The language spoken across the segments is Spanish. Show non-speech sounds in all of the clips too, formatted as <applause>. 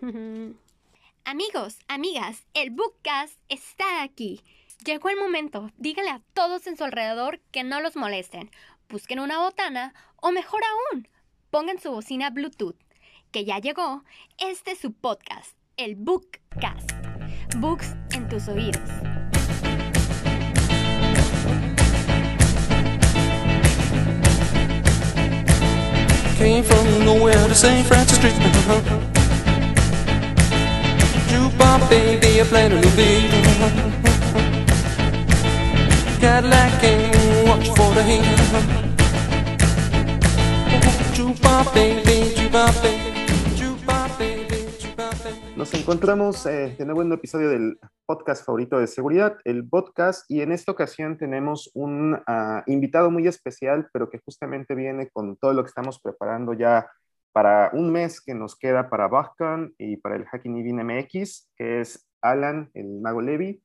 <laughs> Amigos, amigas, el Bookcast está aquí. Llegó el momento. Díganle a todos en su alrededor que no los molesten. Busquen una botana o mejor aún, pongan su bocina Bluetooth. Que ya llegó este es su podcast, el Bookcast. Books en tus oídos. Came from nowhere to. <laughs> Jukebox baby, watch for the baby, baby. Nos encontramos eh, de nuevo en un episodio del podcast favorito de seguridad, el podcast, y en esta ocasión tenemos un uh, invitado muy especial, pero que justamente viene con todo lo que estamos preparando ya para un mes que nos queda para BugCon y para el Hacking Event MX, que es Alan, el mago Levi.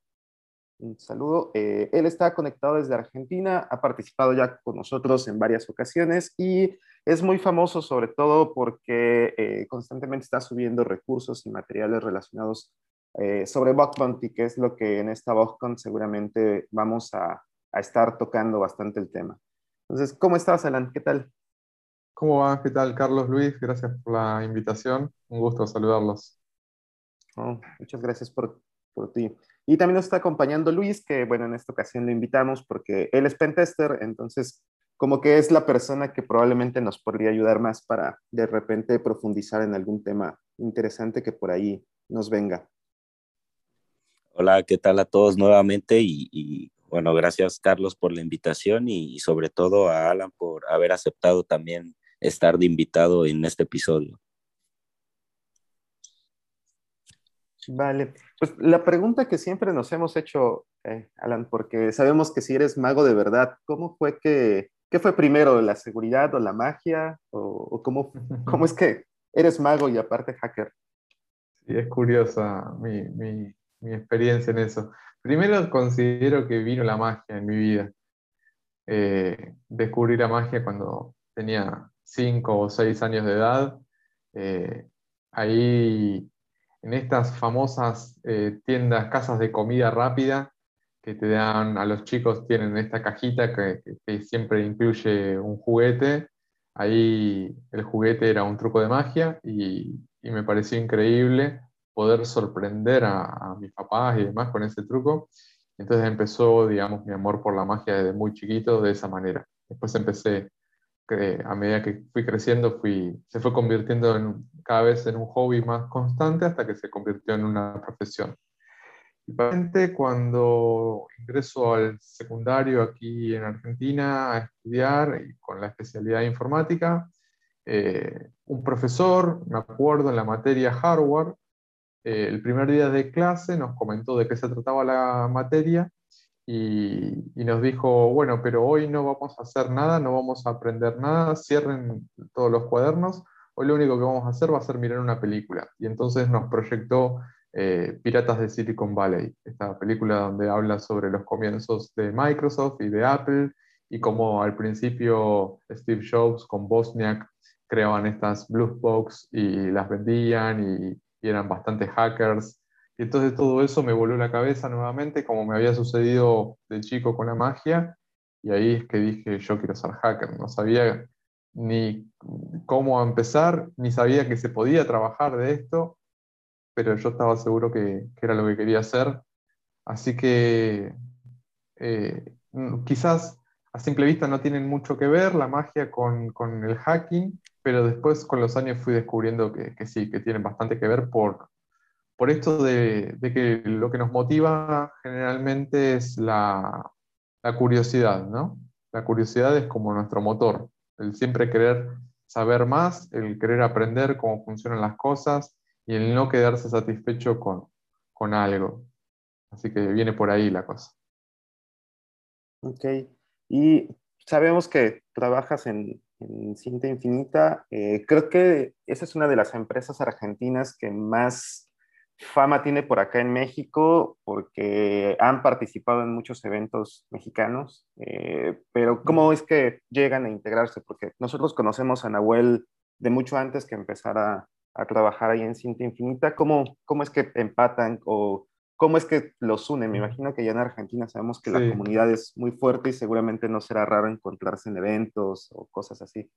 Un saludo. Eh, él está conectado desde Argentina, ha participado ya con nosotros en varias ocasiones y es muy famoso sobre todo porque eh, constantemente está subiendo recursos y materiales relacionados eh, sobre Bug Bounty, que es lo que en esta BugCon seguramente vamos a, a, estar tocando bastante el tema. Entonces, ¿cómo estás, Alan? ¿Qué tal? ¿Cómo va? ¿Qué tal, Carlos Luis? Gracias por la invitación. Un gusto saludarlos. Oh, muchas gracias por, por ti. Y también nos está acompañando Luis, que bueno, en esta ocasión lo invitamos porque él es pentester, entonces como que es la persona que probablemente nos podría ayudar más para de repente profundizar en algún tema interesante que por ahí nos venga. Hola, ¿qué tal a todos nuevamente? Y, bueno, gracias Carlos por la invitación y, sobre todo a Alan por haber aceptado también estar de invitado en este episodio. Vale, pues la pregunta que siempre nos hemos hecho, eh, Alan, porque sabemos que si eres mago de verdad, ¿cómo fue que ¿Qué fue primero, la seguridad o la magia? ¿O, cómo, <laughs> cómo, es que eres mago y aparte hacker? Sí, es curiosa mi, mi, mi, experiencia en eso. Primero considero que vino la magia en mi vida. Eh, descubrí la magia cuando tenía cinco o seis años de edad. Eh, ahí, en estas famosas eh, tiendas, casas de comida rápida, que te dan a los chicos, tienen esta cajita que, siempre incluye un juguete. Ahí el juguete era un truco de magia y, me pareció increíble poder sorprender a, mis papás y demás con ese truco. Entonces empezó, digamos, mi amor por la magia desde muy chiquito de esa manera. Después empecé, a medida que fui creciendo, fui, se fue convirtiendo en, cada vez en un hobby más constante hasta que se convirtió en una profesión. Principalmente cuando ingreso al secundario aquí en Argentina a estudiar con la especialidad de informática, eh, un profesor, me acuerdo en la materia hardware, eh, el primer día de clase nos comentó de qué se trataba la materia y, y, nos dijo, bueno, pero hoy no vamos a hacer nada, no vamos a aprender nada, cierren todos los cuadernos, hoy lo único que vamos a hacer va a ser mirar una película. Y entonces nos proyectó eh, Piratas de Silicon Valley, esta película donde habla sobre los comienzos de Microsoft y de Apple y cómo al principio Steve Jobs con Bosniak creaban estas Blue Box y las vendían y, eran bastante hackers. Entonces todo eso me voló la cabeza nuevamente, como me había sucedido de chico con la magia. Y ahí es que dije, yo quiero ser hacker. No sabía ni cómo empezar, ni sabía que se podía trabajar de esto pero yo estaba seguro que, era lo que quería hacer. Así que eh, quizás a simple vista no tienen mucho que ver la magia con, el hacking, pero después con los años fui descubriendo que, sí, que tienen bastante que ver por, por esto de, que lo que nos motiva generalmente es la, curiosidad, ¿no? La curiosidad es como nuestro motor, el siempre querer saber más, el querer aprender cómo funcionan las cosas, y el no quedarse satisfecho con, algo. Así que viene por ahí la cosa. Ok. Y sabemos que trabajas en, Cinta Infinita. Eh, creo que esa es una de las empresas argentinas que más fama tiene por acá en México porque han participado en muchos eventos mexicanos. Eh, pero ¿cómo es que llegan a integrarse? Porque nosotros conocemos a Nahuel de mucho antes que empezara a trabajar ahí en Cinta Infinita. ¿Cómo, cómo es que empatan o cómo es que los unen? Me imagino que ya en Argentina sabemos que la comunidad es muy fuerte y seguramente no será raro encontrarse en eventos o cosas así.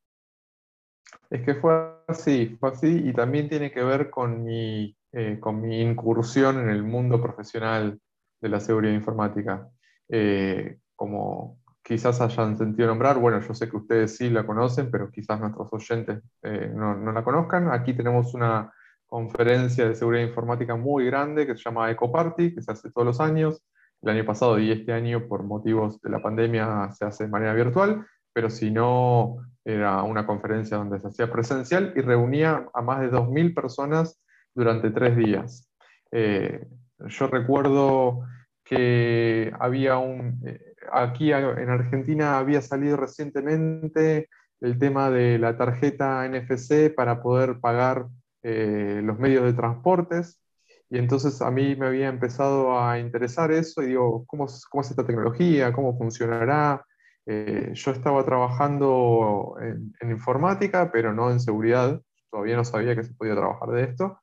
Es que fue así, fue así y también tiene que ver con mi, eh, con mi incursión en el mundo profesional de la seguridad informática. Eh, como quizás hayan sentido nombrar, bueno, yo sé que ustedes sí la conocen, pero quizás nuestros oyentes eh, no, no, la conozcan. Aquí tenemos una conferencia de seguridad informática muy grande que se llama EcoParty, que se hace todos los años. El año pasado y este año, por motivos de la pandemia, se hace de manera virtual, pero si no, era una conferencia donde se hacía presencial y reunía a más de 2.000 personas durante tres días. Eh, yo recuerdo que había un, eh, aquí en Argentina había salido recientemente el tema de la tarjeta NFC para poder pagar eh, los medios de transportes. Y entonces a mí me había empezado a interesar eso y digo, ¿cómo, cómo es esta tecnología? ¿Cómo funcionará? Yo estaba trabajando en, informática, pero no en seguridad. Todavía no sabía que se podía trabajar de esto,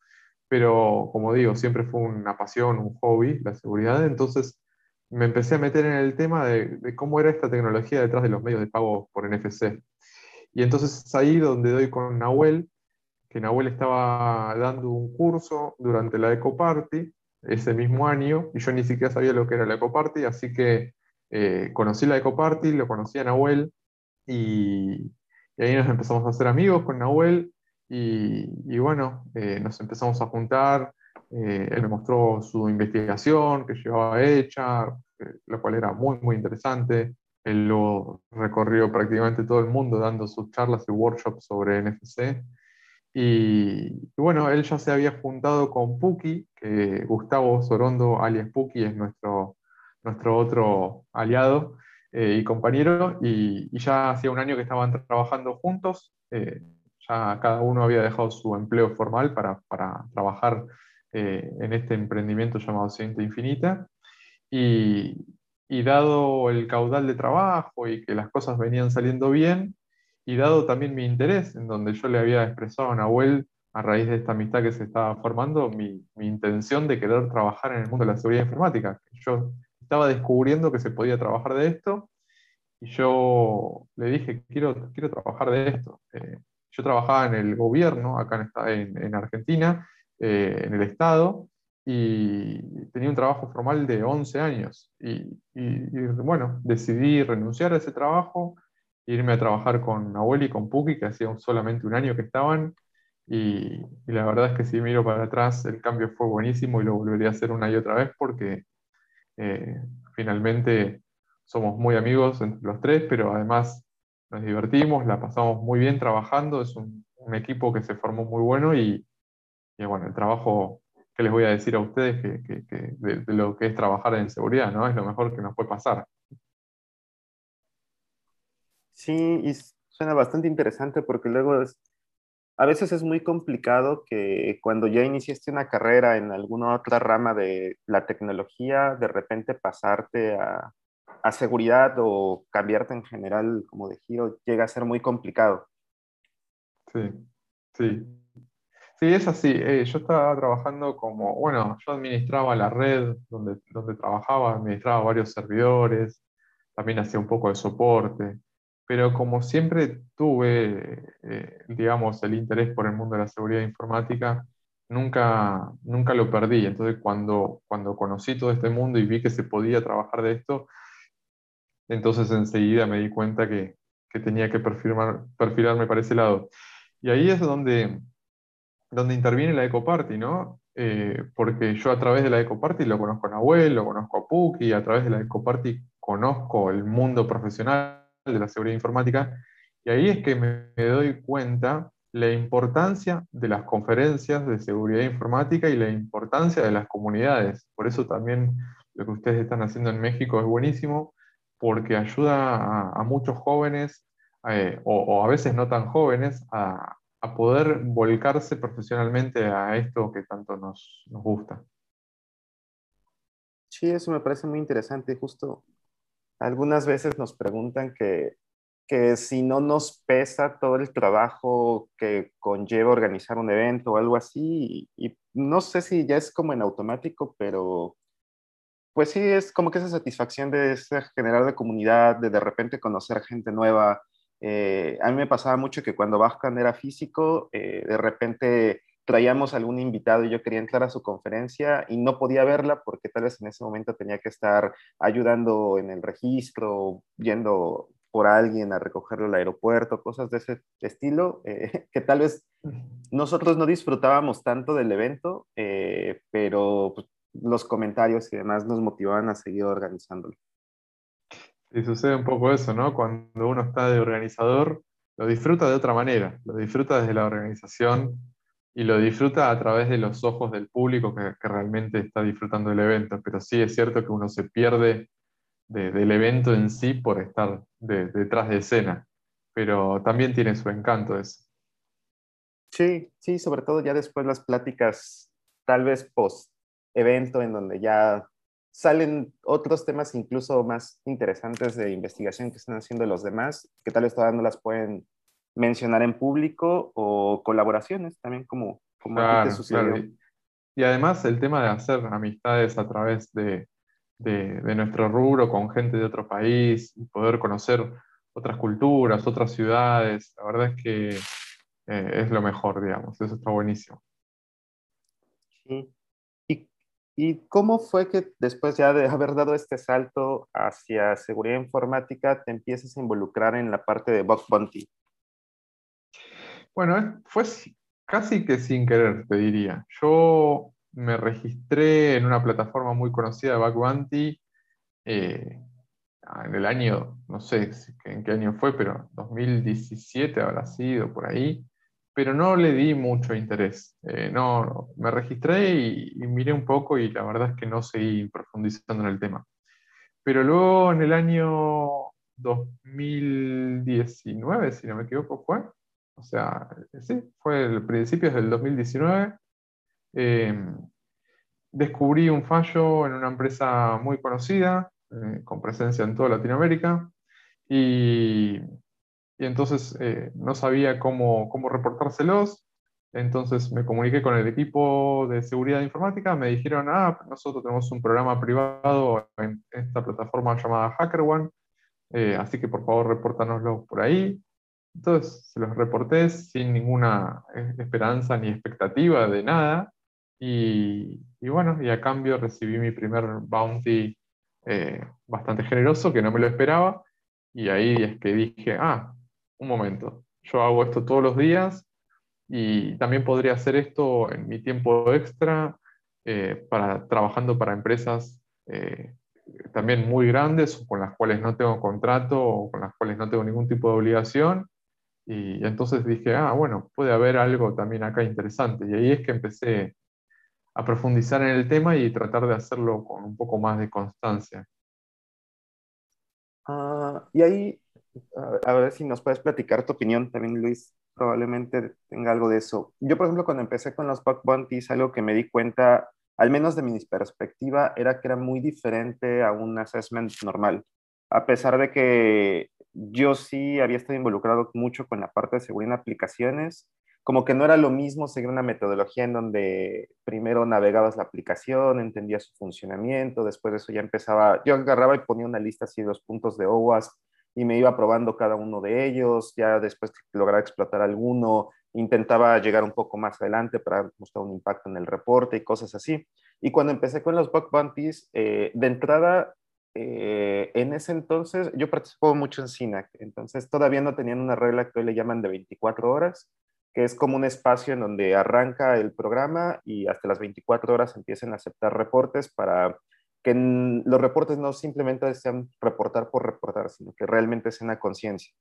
pero como digo, siempre fue una pasión, un hobby, la seguridad. Entonces me empecé a meter en el tema de, cómo era esta tecnología detrás de los medios de pago por NFC. Y entonces es ahí donde doy con Nahuel, que Nahuel estaba dando un curso durante la EcoParty ese mismo año, y yo ni siquiera sabía lo que era la EcoParty, así que eh, conocí la EcoParty, lo conocí a Nahuel y, ahí nos empezamos a hacer amigos con Nahuel y, bueno, eh, nos empezamos a juntar. Eh, él me mostró su investigación que llevaba hecha, lo cual era muy, muy interesante. Él lo recorrió prácticamente todo el mundo dando sus charlas y workshops sobre NFC. Y, y, bueno, él ya se había juntado con Puki, que Gustavo Sorondo, alias Puki, es nuestro nuestro otro aliado eh, y compañero, y, ya hacía un año que estaban trabajando juntos, eh, ya cada uno había dejado su empleo formal para, para trabajar eh, en este emprendimiento llamado Ciento Infinita, y, y dado el caudal de trabajo y que las cosas venían saliendo bien, y dado también mi interés, en donde yo le había expresado a Nahuel a raíz de esta amistad que se estaba formando, mi, mi, intención de querer trabajar en el mundo de la seguridad informática. Yo estaba descubriendo que se podía trabajar de esto y yo le dije, quiero, quiero trabajar de esto. Eh, yo trabajaba en el gobierno acá en, en Argentina, eh, en el Estado, y tenía un trabajo formal de 11 años. Y, bueno, decidí renunciar a ese trabajo, irme a trabajar con Nahuel y con Puki, que hacía solamente un año que estaban, y, y, la verdad es que si miro para atrás, el cambio fue buenísimo y lo volvería a hacer una y otra vez porque eh, finalmente somos muy amigos entre los tres, pero además nos divertimos, la pasamos muy bien trabajando, es un, equipo que se formó muy bueno y, bueno, el trabajo que les voy a decir a ustedes que, de, lo que es trabajar en seguridad, ¿no? Es lo mejor que nos puede pasar. Sí, y suena bastante interesante porque luego es, a veces es muy complicado que cuando ya iniciaste una carrera en alguna otra rama de la tecnología, de repente pasarte a, seguridad o cambiarte en general como de giro llega a ser muy complicado. Sí, sí. Sí, es así. Eh, yo estaba trabajando como, bueno, yo administraba la red donde, donde trabajaba, administraba varios servidores, también hacía un poco de soporte pero como siempre tuve, eh, digamos, el interés por el mundo de la seguridad informática, nunca, nunca lo perdí. Entonces, cuando, cuando conocí todo este mundo y vi que se podía trabajar de esto, entonces enseguida me di cuenta que, que tenía que perfilarme para ese lado. Y ahí es donde, donde interviene la EcoParty, ¿no? Eh, porque yo a través de la EcoParty lo conozco a Nahuel, lo conozco a Puki, a través de la EcoParty conozco el mundo profesional de la seguridad informática, y ahí es que me, doy cuenta la importancia de las conferencias de seguridad informática y la importancia de las comunidades. Por eso también lo que ustedes están haciendo en México es buenísimo, porque ayuda a, muchos jóvenes, eh, o, a veces no tan jóvenes, a, poder volcarse profesionalmente a esto que tanto nos, nos gusta. Sí, eso me parece muy interesante. Justo algunas veces nos preguntan que, que si no nos pesa todo el trabajo que conlleva organizar un evento o algo así, y, no sé si ya es como en automático, pero pues sí, es como que esa satisfacción de generar de comunidad, de de repente conocer gente nueva. Eh, a mí me pasaba mucho que cuando Bajkan era físico, eh, de repente traíamos algún invitado y yo quería entrar a su conferencia y no podía verla porque tal vez en ese momento tenía que estar ayudando en el registro, yendo por alguien a recogerlo al aeropuerto, cosas de ese estilo, eh, <laughs> que tal vez nosotros no disfrutábamos tanto del evento, eh, pero pues, los comentarios y demás nos motivaban a seguir organizándolo. Y sucede un poco eso, ¿no? Cuando uno está de organizador, lo disfruta de otra manera, lo disfruta desde la organización y lo disfruta a través de los ojos del público que, realmente está disfrutando del evento. Pero sí es cierto que uno se pierde del evento en sí por estar detrás de escena, pero también tiene su encanto eso. Sí, sí, sobre todo ya después las pláticas, tal vez post evento, en donde ya salen otros temas incluso más interesantes de investigación que están haciendo los demás, que tal vez todavía no las pueden mencionar en público o colaboraciones también como, como claro, Y, además el tema de hacer amistades a través de, de, nuestro rubro con gente de otro país poder conocer otras culturas, otras ciudades, la verdad es que eh, es lo mejor, digamos, eso está buenísimo. Sí. ¿Y, ¿Y cómo fue que después ya de haber dado este salto hacia seguridad informática te empiezas a involucrar en la parte de Bug Bounty? Bueno, fue casi que sin querer, te diría. Yo me registré en una plataforma muy conocida de Bug eh, en el año, no sé en qué año fue, pero 2017 habrá sido por ahí, pero no le di mucho interés. Eh, no, me registré y, miré un poco y la verdad es que no seguí profundizando en el tema. Pero luego en el año 2019, si no me equivoco, fue, o sea, sí, fue el principios del 2019. Em, descubrí un fallo en una empresa muy conocida, eh, con presencia en toda Latinoamérica, y, y entonces eh, no sabía cómo, cómo reportárselos. Entonces me comuniqué con el equipo de seguridad informática, me dijeron, ah, nosotros tenemos un programa privado en esta plataforma llamada HackerOne, eh, así que por favor repórtanoslo por ahí. Entonces se los reporté sin ninguna eh, esperanza ni expectativa de nada. Y, bueno, y a cambio recibí mi primer bounty eh, bastante generoso, que no me lo esperaba. Y ahí es que dije, ah, un momento, yo hago esto todos los días y también podría hacer esto en mi tiempo extra, eh, para, trabajando para empresas también muy grandes con las cuales no tengo contrato o con las cuales no tengo ningún tipo de obligación y entonces dije, ah, bueno, puede haber algo también acá interesante. Y ahí es que empecé a profundizar en el tema y tratar de hacerlo con un poco más de constancia. Ah, y ahí, a ver si nos puedes platicar tu opinión también, Luis, probablemente tenga algo de eso. Yo, por ejemplo, cuando empecé con los bug bounties, algo que me di cuenta, al menos de mi perspectiva, era que era muy diferente a un assessment normal. A pesar de que yo sí había estado involucrado mucho con la parte de seguridad en aplicaciones, como que no era lo mismo seguir una metodología en donde primero navegabas la aplicación, entendías su funcionamiento, después de eso ya empezaba, yo agarraba y ponía una lista así de los puntos de OWASP y me iba probando cada uno de ellos, ya después lograba explotar alguno, intentaba llegar un poco más adelante para mostrar un impacto en el reporte y cosas así. Y cuando empecé con los bug bounties, eh, de entrada eh, en ese entonces yo participaba mucho en SINAC, entonces todavía no tenían una regla que hoy le llaman de 24 horas, que es como un espacio en donde arranca el programa y hasta las 24 horas empiecen a aceptar reportes para que los reportes no simplemente sean reportar por reportar, sino que realmente sean a conciencia.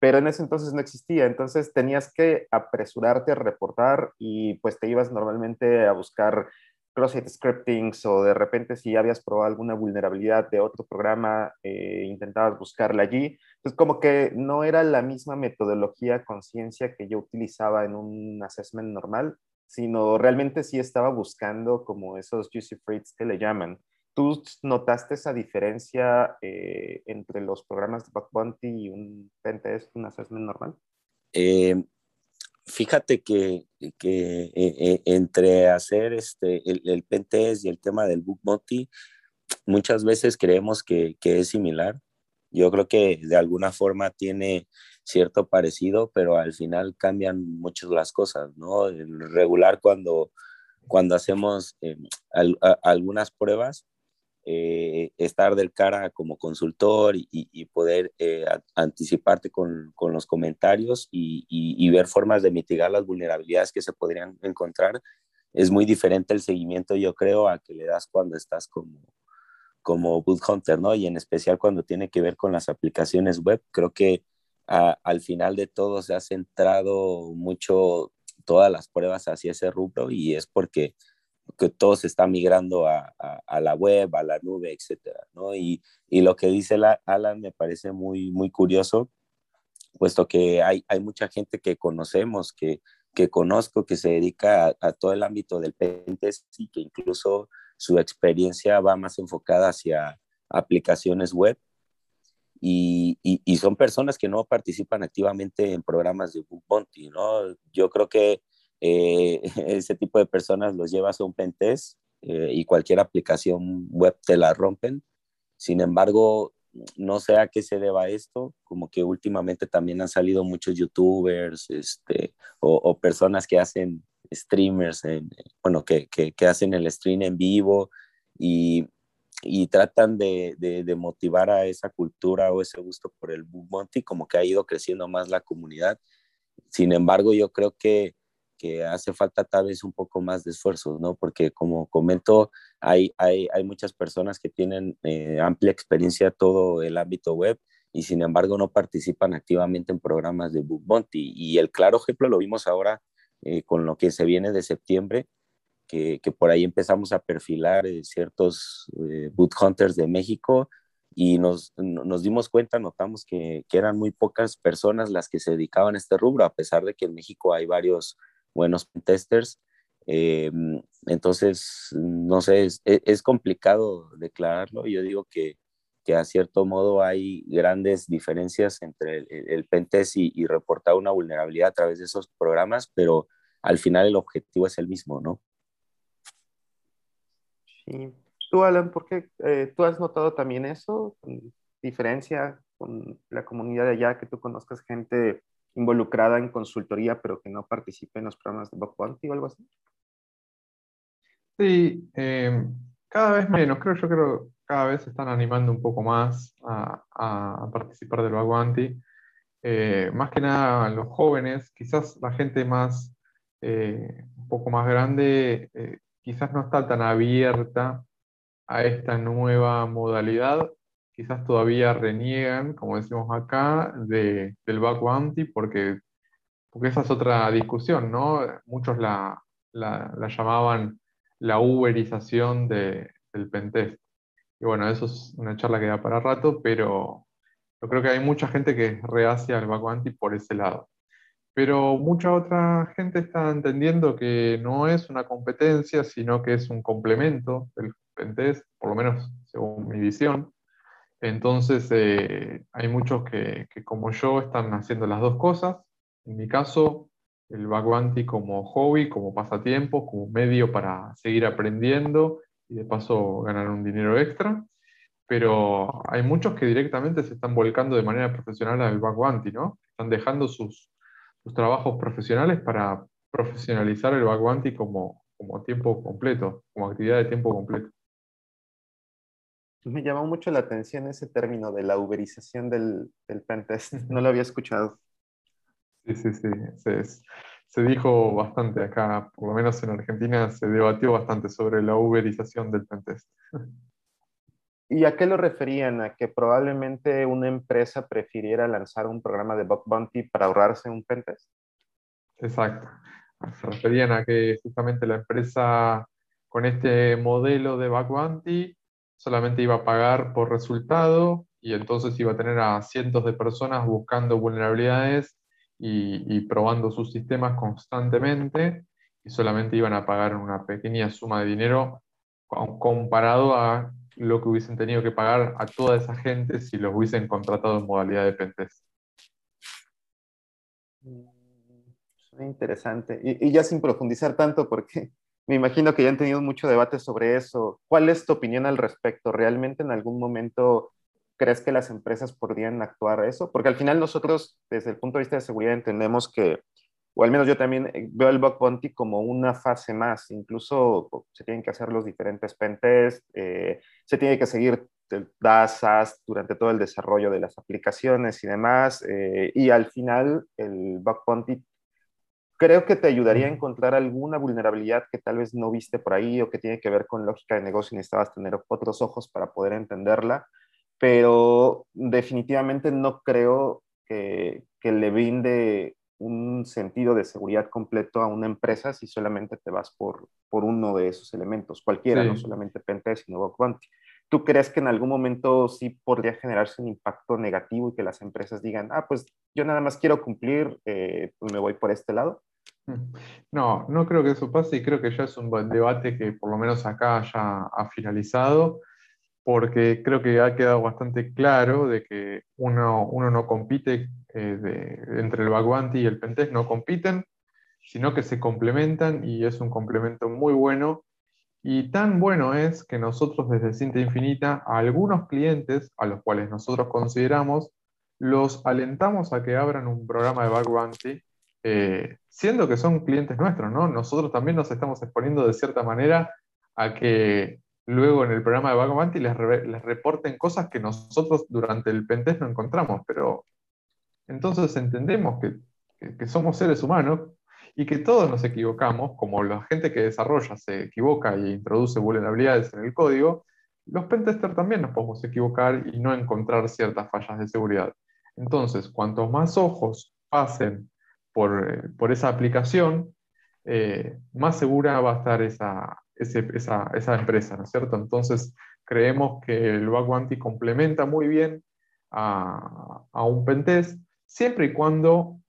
Pero en ese entonces no existía, entonces tenías que apresurarte a reportar y pues te ibas normalmente a buscar cross-site scriptings o de repente si habías probado alguna vulnerabilidad de otro programa, eh, intentabas buscarla allí. Entonces, como que no era la misma metodología conciencia que yo utilizaba en un assessment normal, sino realmente sí estaba buscando como esos juicy fruits que le llaman. ¿Tú notaste esa diferencia eh, entre los programas de Bug Bounty y un pentest, un assessment normal? Eh, fíjate que, que entre hacer este, el, el pentest y el tema del Bug Bounty, muchas veces creemos que, que es similar. Yo creo que de alguna forma tiene cierto parecido, pero al final cambian mucho las cosas, ¿no? El regular cuando, cuando hacemos eh, algunas pruebas, eh, estar del cara como consultor y, poder eh, anticiparte con, los comentarios y, y, ver formas de mitigar las vulnerabilidades que se podrían encontrar, es muy diferente el seguimiento, yo creo, a que le das cuando estás como, como Boot Hunter, ¿no? Y en especial cuando tiene que ver con las aplicaciones web, creo que al final de todo se ha centrado mucho todas las pruebas hacia ese rubro y es porque que todo se está migrando a, a, la web, a la nube, etcétera, ¿no? Y, y, lo que dice la, Alan me parece muy, muy curioso, puesto que hay, hay mucha gente que conocemos, que, que conozco, que se dedica a, a todo el ámbito del pentest y que incluso su experiencia va más enfocada hacia aplicaciones web y, y, son personas que no participan activamente en programas de Bug Bounty, ¿no? Yo creo que eh, <laughs> ese tipo de personas los llevas a un pentest eh, y cualquier aplicación web te la rompen. Sin embargo, no sé a qué se deba esto, como que últimamente también han salido muchos youtubers este, o, personas que hacen streamers, en, bueno, que, que, hacen el stream en vivo y, y tratan de, de, motivar a esa cultura o ese gusto por el boom monty, como que ha ido creciendo más la comunidad. Sin embargo, yo creo que, que hace falta tal vez un poco más de esfuerzos, ¿no? Porque como comento, hay, hay, hay muchas personas que tienen eh, amplia experiencia en todo el ámbito web y sin embargo no participan activamente en programas de Book Bounty. Y el claro ejemplo lo vimos ahora eh, con lo que se viene de septiembre, que, que por ahí empezamos a perfilar eh, ciertos eh, boot hunters de México y nos, nos dimos cuenta, notamos que, que, eran muy pocas personas las que se dedicaban a este rubro, a pesar de que en México hay varios buenos testers. entonces, no sé, es, es, complicado declararlo. Yo digo que, que a cierto modo hay grandes diferencias entre el, el pentest y, y, reportar una vulnerabilidad a través de esos programas, pero al final el objetivo es el mismo, ¿no? Sí. Tú, Alan, ¿por qué eh, tú has notado también eso? Diferencia con la comunidad de allá, que tú conozcas gente involucrada en consultoría, pero que no participe en los programas de Bug Bounty o algo así? Sí, eh, cada vez menos, creo yo creo cada vez se están animando un poco más a, participar del Baguanti. Eh, más que nada los jóvenes, quizás la gente más, eh, un poco más grande, eh, quizás no está tan abierta a esta nueva modalidad. Quizás todavía reniegan, como decimos acá, de, del Baguanti, porque, porque esa es otra discusión, ¿no? Muchos la, la, la llamaban la uberización de, del pentest. Y bueno, eso es una charla que da para rato, pero yo creo que hay mucha gente que es reacia al Baguanti por ese lado. Pero mucha otra gente está entendiendo que no es una competencia, sino que es un complemento del pentest, por lo menos según mi visión. Entonces, eh, hay muchos que, que, como yo, están haciendo las dos cosas. En mi caso, el Baguanti como hobby, como pasatiempo, como medio para seguir aprendiendo y de paso ganar un dinero extra. Pero hay muchos que directamente se están volcando de manera profesional al Baguanti, ¿no? Están dejando sus, sus trabajos profesionales para profesionalizar el Baguanti como, como tiempo completo, como actividad de tiempo completo. Me llamó mucho la atención ese término de la uberización del, del pentest. No lo había escuchado. Sí, sí, sí. Se dijo bastante acá, por lo menos en Argentina se debatió bastante sobre la uberización del pentest. ¿Y a qué lo referían? ¿A que probablemente una empresa prefiriera lanzar un programa de bug bounty para ahorrarse un pentest? Exacto. Se referían a que justamente la empresa con este modelo de bug bounty solamente iba a pagar por resultado y entonces iba a tener a cientos de personas buscando vulnerabilidades y, probando sus sistemas constantemente y solamente iban a pagar una pequeña suma de dinero comparado a lo que hubiesen tenido que pagar a toda esa gente si los hubiesen contratado en modalidad de pentest. Mm, interesante. Y, ya sin profundizar tanto, porque me imagino que ya han tenido mucho debate sobre eso. ¿Cuál es tu opinión al respecto? ¿Realmente en algún momento crees que las empresas podrían actuar eso? Porque al final nosotros, desde el punto de vista de seguridad, entendemos que o al menos yo también eh, veo el bug bounty como una fase más, incluso se tienen que hacer los diferentes pentests, eh, se tiene que seguir DASAS durante todo el desarrollo de las aplicaciones y demás, eh, y al final el bug bounty creo que te ayudaría a encontrar alguna vulnerabilidad que tal vez no viste por ahí o que tiene que ver con lógica de negocio y necesitabas tener otros ojos para poder entenderla, pero definitivamente no creo que, que le brinde un sentido de seguridad completo a una empresa si solamente te vas por, por uno de esos elementos, cualquiera, no solamente Pentest, sino Bug ¿Tú crees que en algún momento sí podría generarse un impacto negativo y que las empresas digan, ah, pues yo nada más quiero cumplir, eh, pues me voy por este lado? No, no creo que eso pase y creo que ya es un debate que por lo menos acá ya ha finalizado porque creo que ha quedado bastante claro de que uno, uno no compite eh, entre el Bagwanti y el Pentest, no compiten, sino que se complementan y es un complemento muy bueno. Y tan bueno es que nosotros desde Cinta Infinita a algunos clientes a los cuales nosotros consideramos, los alentamos a que abran un programa de Bagwanti, eh, siendo que son clientes nuestros, ¿no? Nosotros también nos estamos exponiendo de cierta manera a que luego en el programa de Bug les, les reporten cosas que nosotros durante el pentest no encontramos, pero entonces entendemos que, somos seres humanos y que todos nos equivocamos, como la gente que desarrolla se equivoca e introduce vulnerabilidades en el código, los pentesters también nos podemos equivocar y no encontrar ciertas fallas de seguridad. Entonces, cuantos más ojos pasen por, eh, esa aplicación, eh, más segura va a estar esa, esa, empresa, ¿no es cierto? Entonces, creemos que el bug complementa muy bien a, un pentest, siempre y cuando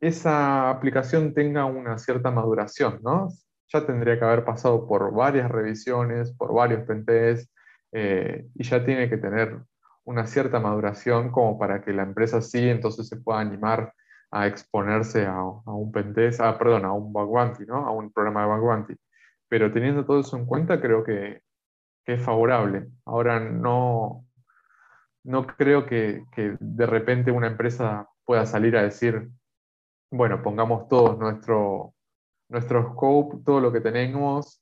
esa aplicación tenga una cierta maduración, ¿no? Ya tendría que haber pasado por varias revisiones, por varios pentests, eh, y ya tiene que tener una cierta maduración como para que la empresa sí entonces se pueda animar a exponerse a, un pentest, ah, perdón, a un bug ¿no? A un programa de bug pero teniendo todo eso en cuenta, creo que, es favorable. Ahora no, no creo que, de repente una empresa pueda salir a decir, bueno, pongamos todo nuestro, nuestro scope, todo lo que tenemos,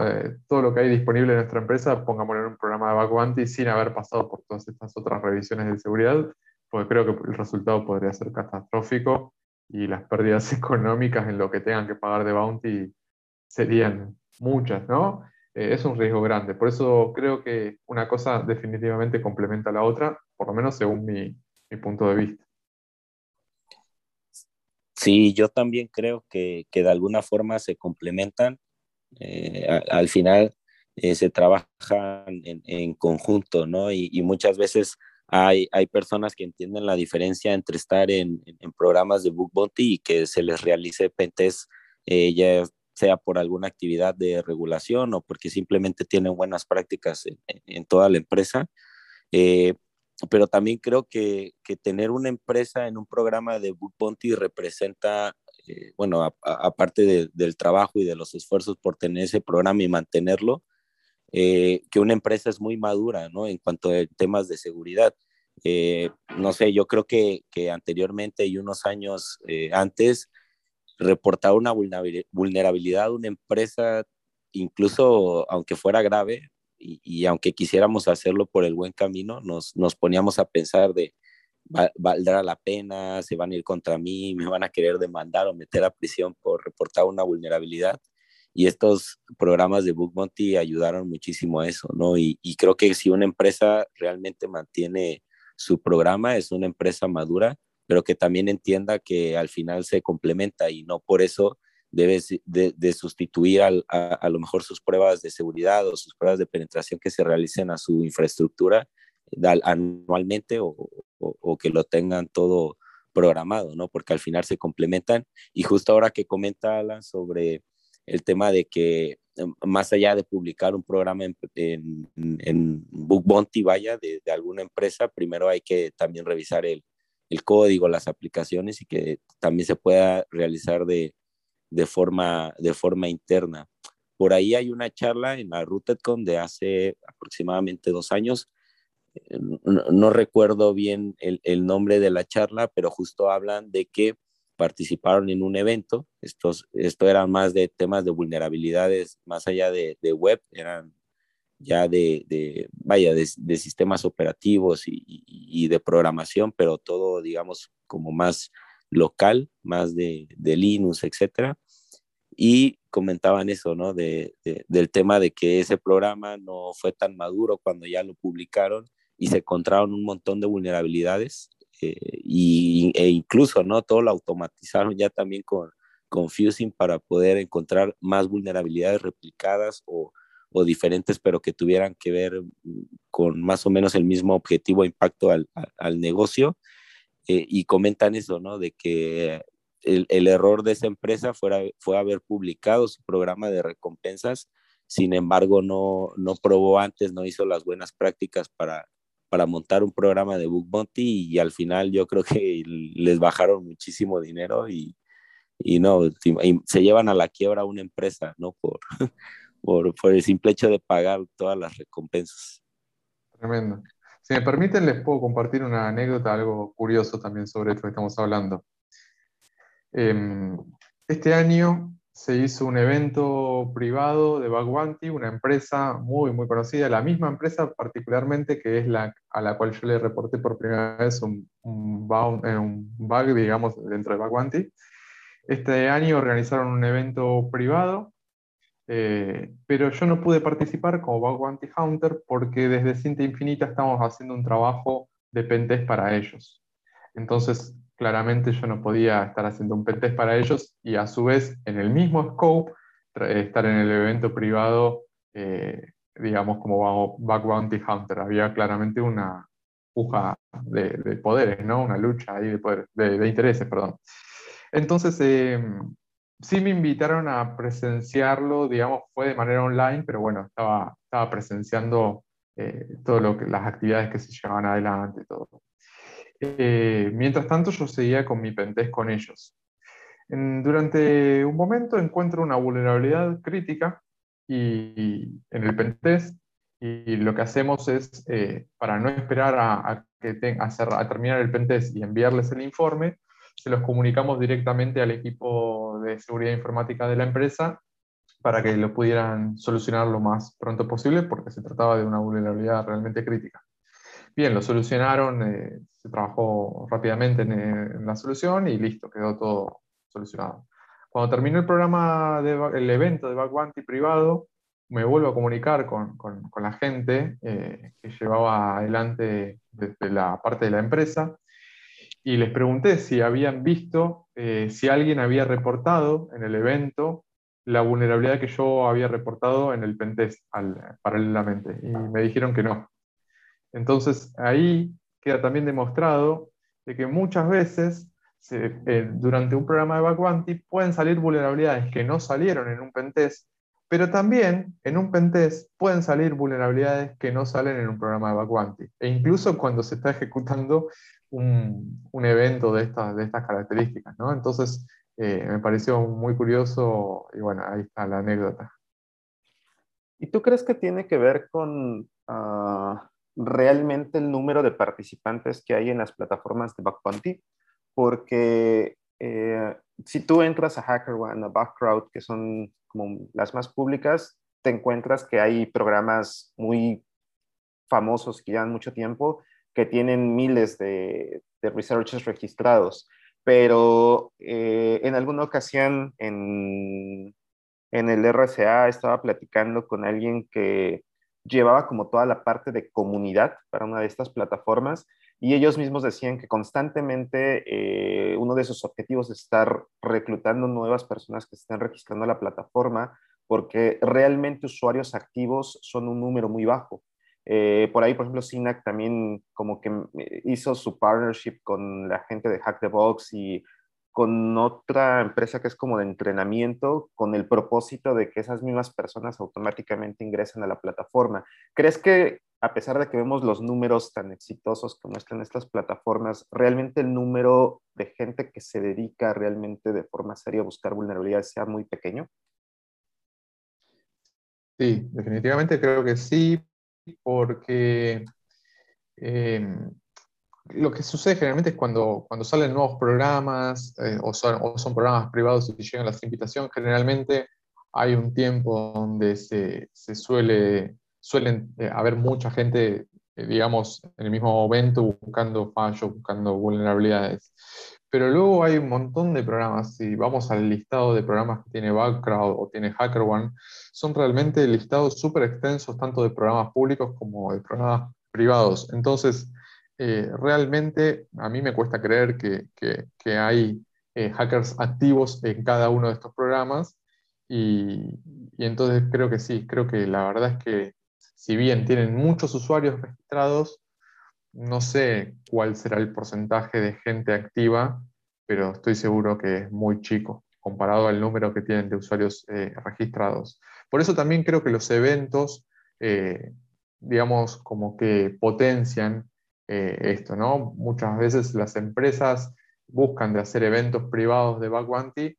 eh, todo, lo que hay disponible en nuestra empresa, pongámoslo en un programa de Back sin haber pasado por todas estas otras revisiones de seguridad, porque creo que el resultado podría ser catastrófico y las pérdidas <laughs> económicas en lo que tengan que pagar de bounty serían muchas, ¿no? Eh, es un riesgo grande. Por eso creo que una cosa definitivamente complementa a la otra, por lo menos según mi, punto de vista. Sí, yo también creo que, de alguna forma se complementan. Eh, al final eh, se trabajan en, conjunto, ¿no? Y, muchas veces hay, hay, personas que entienden la diferencia entre estar en, programas de Book Bounty y que se les realice pentes ya sea por alguna actividad de regulación o porque simplemente tienen buenas prácticas en, toda la empresa. Eh, pero también creo que, que, tener una empresa en un programa de Book Bounty representa, eh, bueno, aparte del trabajo y de los esfuerzos por tener ese programa y mantenerlo, eh, que una empresa es muy madura, ¿no? En cuanto a temas de seguridad. no sé, yo creo que, que anteriormente y unos años antes, reportar una vulnerabilidad a una empresa, incluso aunque fuera grave, y, aunque quisiéramos hacerlo por el buen camino, nos, nos poníamos a pensar de, ¿valdrá la pena? ¿Se van a ir contra mí? ¿Me van a querer demandar o meter a prisión por reportar una vulnerabilidad? Y estos programas de Book Monty ayudaron muchísimo a eso, ¿no? Y, creo que si una empresa realmente mantiene su programa, es una empresa madura, pero que también entienda que al final se complementa y no por eso debe de, sustituir a, lo mejor sus pruebas de seguridad o sus pruebas de penetración que se realicen a su infraestructura anualmente o, que lo tengan todo programado, ¿no? Porque al final se complementan. Y justo ahora que comenta Alan sobre el tema de que más allá de publicar un programa en, en, Book Bounty, vaya, de, alguna empresa, primero hay que también revisar el, el, código, las aplicaciones y que también se pueda realizar de, de, forma, de forma interna. Por ahí hay una charla en la RootedCon de hace aproximadamente dos años. Eh, no, recuerdo bien el, el nombre de la charla, pero justo hablan de que participaron en un evento. Estos, esto eran más de temas de vulnerabilidades, más allá de, web, eran ya de, vaya, de, sistemas operativos y, de programación, pero todo, digamos, como más local, más de, Linux, etcétera. Y comentaban eso, ¿no? del tema de que ese programa no fue tan maduro cuando ya lo publicaron y se encontraron un montón de vulnerabilidades eh, y, e incluso, ¿no? Todo lo automatizaron ya también con, con Fusing para poder encontrar más vulnerabilidades replicadas o, o diferentes, pero que tuvieran que ver con más o menos el mismo objetivo impacto al, al negocio. Eh, y comentan eso, ¿no? De que el, el, error de esa empresa fuera, fue haber publicado su programa de recompensas, sin embargo, no, no probó antes, no hizo las buenas prácticas para, para montar un programa de Book Bounty y al final yo creo que les bajaron muchísimo dinero y, y no, se llevan a la quiebra una empresa, ¿no? Por, <laughs> por, por, el simple hecho de pagar todas las recompensas. Tremendo. Si me permiten, les puedo compartir una anécdota, algo curioso también sobre esto que estamos hablando. Em, este año se hizo un evento privado de Bagwanti, una empresa muy, muy conocida, la misma empresa particularmente que es la a la cual yo le reporté por primera vez un, un, eh, bug, digamos, dentro de Bagwanti. Este año organizaron un evento privado, eh, pero yo no pude participar como Bagwanti Hunter porque desde Cinta Infinita estamos haciendo un trabajo de pentest para ellos. Entonces, claramente yo no podía estar haciendo un pentest para ellos y a su vez en el mismo scope estar en el evento privado, eh, digamos como Back Bounty Hunter. Había claramente una puja de, poderes, ¿no? Una lucha ahí de, intereses, perdón. Entonces, eh, sí me invitaron a presenciarlo, digamos, fue de manera online, pero bueno, estaba, presenciando eh, todo lo que, las actividades que se llevaban adelante todo. Eh, mientras tanto, yo seguía con mi pentest con ellos. durante un momento encuentro una vulnerabilidad crítica y, en el pentest y lo que hacemos es, eh, para no esperar a, que a, terminar el pentest y enviarles el informe, se los comunicamos directamente al equipo de seguridad informática de la empresa para que lo pudieran solucionar lo más pronto posible porque se trataba de una vulnerabilidad realmente crítica. Bien, lo solucionaron, eh, se trabajó rápidamente en, la solución y listo, quedó todo solucionado. Cuando terminó el programa, de, el evento de Backbounty privado, me vuelvo a comunicar con, con, la gente eh, que llevaba adelante desde la parte de la empresa y les pregunté si habían visto, eh, si alguien había reportado en el evento la vulnerabilidad que yo había reportado en el pentest paralelamente. Y me dijeron que no, entonces ahí queda también demostrado de que muchas veces eh, durante un programa de Backbounty pueden salir vulnerabilidades que no salieron en un pentest, pero también en un pentest pueden salir vulnerabilidades que no salen en un programa de Backbounty. E incluso cuando se está ejecutando un, evento de, estas de estas características. ¿no? Entonces eh, me pareció muy curioso y bueno, ahí está la anécdota. ¿Y tú crees que tiene que ver con... Ah, realmente el número de participantes que hay en las plataformas de Backbounty, porque eh, si tú entras a HackerOne, a Backcrowd, que son como las más públicas, te encuentras que hay programas muy famosos que llevan mucho tiempo, que tienen miles de, de researchers registrados, pero eh, en alguna ocasión en, en el RCA estaba platicando con alguien que llevaba como toda la parte de comunidad para una de estas plataformas y ellos mismos decían que constantemente eh, uno de sus objetivos es estar reclutando nuevas personas que se estén registrando la plataforma porque realmente usuarios activos son un número muy bajo. Eh, por ahí, por ejemplo, SINAC también como que hizo su partnership con la gente de Hack the Box y con otra empresa que es como de entrenamiento, con el propósito de que esas mismas personas automáticamente ingresen a la plataforma. ¿Crees que a pesar de que vemos los números tan exitosos que muestran estas plataformas, realmente el número de gente que se dedica realmente de forma seria a buscar vulnerabilidades sea muy pequeño? Sí, definitivamente creo que sí, porque em, lo que sucede generalmente es cuando, cuando salen nuevos programas eh, o, son, programas privados y llegan las invitaciones, generalmente hay un tiempo donde se, se suele suelen eh, haber mucha gente, eh, digamos, en el mismo momento buscando fallos, buscando vulnerabilidades. Pero luego hay un montón de programas, si vamos al listado de programas que tiene Background o tiene HackerOne, son realmente listados súper extensos, tanto de programas públicos como de programas privados. Entonces, eh, realmente a mí me cuesta creer que, que, hay hackers activos en cada uno de estos programas. Y, y, entonces creo que sí, creo que la verdad es que si bien tienen muchos usuarios registrados, no sé cuál será el porcentaje de gente activa, pero estoy seguro que es muy chico comparado al número que tienen de usuarios eh, registrados. Por eso también creo que los eventos, eh, digamos, como que potencian eh, esto, ¿no? Muchas veces las empresas buscan de hacer eventos privados de Bounty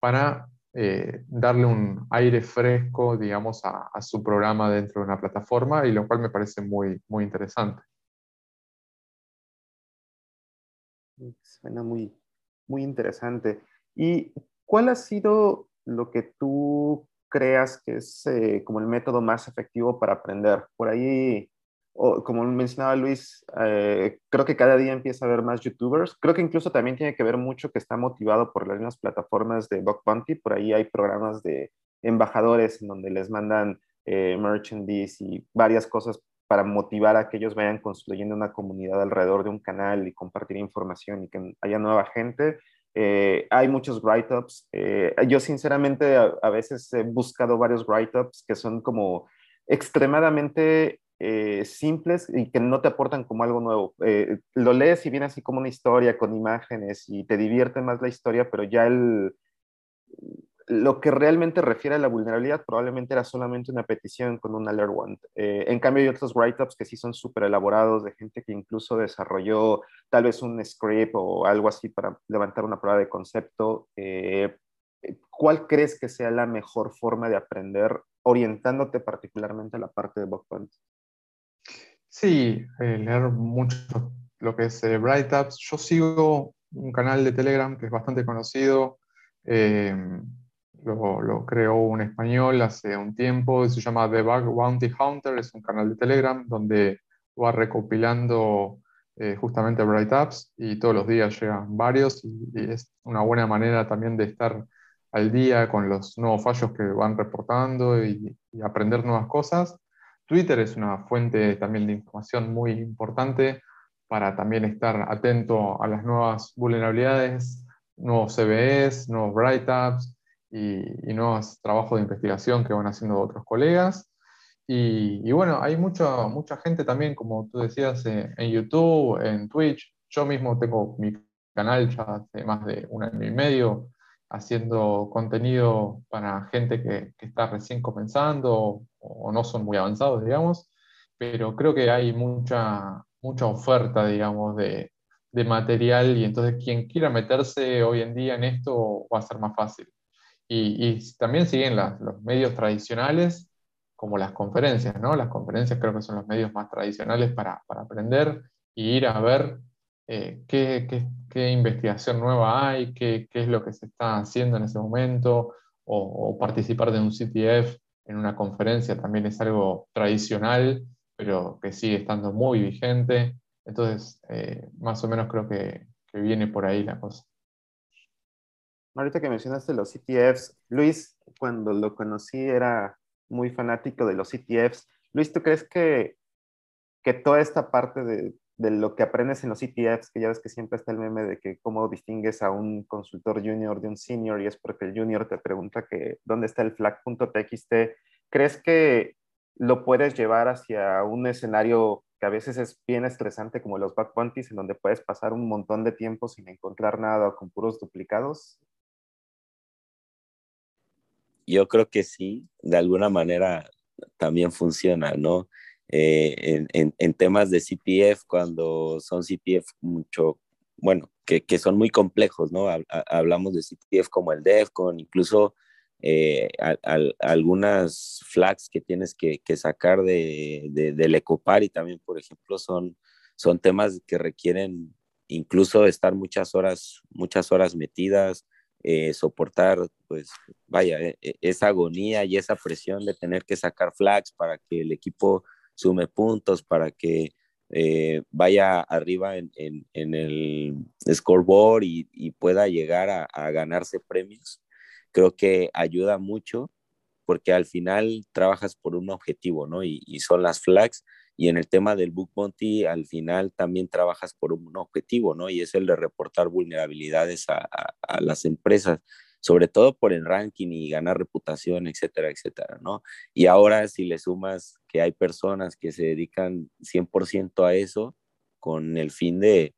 para eh, darle un aire fresco, digamos, a, su programa dentro de una plataforma, y lo cual me parece muy, muy interesante. Suena muy, muy interesante. ¿Y cuál ha sido lo que tú creas que es eh, como el método más efectivo para aprender? Por ahí como mencionaba Luis, eh, creo que cada día empieza a haber más youtubers. Creo que incluso también tiene que ver mucho que está motivado por las mismas plataformas de Bug Bounty. Por ahí hay programas de embajadores en donde les mandan eh, merchandise y varias cosas para motivar a que ellos vayan construyendo una comunidad alrededor de un canal y compartir información y que haya nueva gente. Eh, hay muchos write-ups. yo sinceramente a, veces he buscado varios write-ups que son como extremadamente eh, simples y que no te aportan como algo nuevo. Eh, lo lees y viene así como una historia con imágenes y te divierte más la historia, pero ya el, lo que realmente refiere a la vulnerabilidad probablemente era solamente una petición con un alert want. Eh, en cambio hay otros write-ups que sí son súper elaborados de gente que incluso desarrolló tal vez un script o algo así para levantar una prueba de concepto. ¿Cuál crees que sea la mejor forma de aprender orientándote particularmente a la parte de bug Sí, eh, leer mucho lo que es eh, Yo sigo un canal de Telegram que es bastante conocido. Eh, lo, creó un español hace un tiempo, se llama The Bug Bounty Hunter, es un canal de Telegram donde va recopilando eh, justamente Bright Apps y todos los días llegan varios y, es una buena manera también de estar al día con los nuevos fallos que van reportando y aprender nuevas cosas. Twitter es una fuente también de información muy importante para también estar atento a las nuevas vulnerabilidades, nuevos CVEs, nuevos write-ups y, nuevos trabajos de investigación que van haciendo otros colegas. Y, bueno, hay mucha, mucha gente también, como tú decías, eh, en YouTube, en Twitch. Yo mismo tengo mi canal ya hace más de un año y medio haciendo contenido para gente que, que está recién comenzando o no son muy avanzados, digamos, pero creo que hay mucha, mucha oferta, digamos, de, de material y entonces quien quiera meterse hoy en día en esto va a ser más fácil. Y, también siguen los medios tradicionales como las conferencias, ¿no? Las conferencias creo que son los medios más tradicionales para, para aprender y ir a ver eh, qué, qué, investigación nueva hay, qué, qué, es lo que se está haciendo en ese momento, o participar de un CTF en una conferencia también es algo tradicional, pero que sigue estando muy vigente. Entonces, eh, más o menos creo que, viene por ahí la cosa. Ahorita que mencionaste los CTFs, Luis, cuando lo conocí era muy fanático de los CTFs. Luis, ¿tú crees que, que toda esta parte de, de lo que aprendes en los CTFs, que ya ves que siempre está el meme de que cómo distingues a un consultor junior de un senior y es porque el junior te pregunta que dónde está el flag.txt, ¿crees que lo puedes llevar hacia un escenario que a veces es bien estresante como los back en donde puedes pasar un montón de tiempo sin encontrar nada o con puros duplicados? Yo creo que sí, de alguna manera también funciona, ¿no? Eh, en, temas de CPF, cuando son CPF mucho, bueno, que, son muy complejos, ¿no? Hablamos de CPF como el DEFCON, incluso eh, algunas flags que tienes que, sacar de, del ECOPAR y también, por ejemplo, son, son temas que requieren incluso estar muchas horas, muchas horas metidas, eh, soportar, pues, vaya, e, e, esa agonía y esa presión de tener que sacar flags para que el equipo sume puntos, para que eh, vaya arriba en, el scoreboard y, pueda llegar a, ganarse premios. Creo que ayuda mucho porque al final trabajas por un objetivo, ¿no? Y, y son las flags y en el tema del book bounty, al final también trabajas por un objetivo, ¿no? Y es el de reportar vulnerabilidades a, las empresas, sobre todo por el ranking y ganar reputación, etcétera, etcétera, ¿no? Y ahora si le sumas que hay personas que se dedican 100% a eso con el fin de,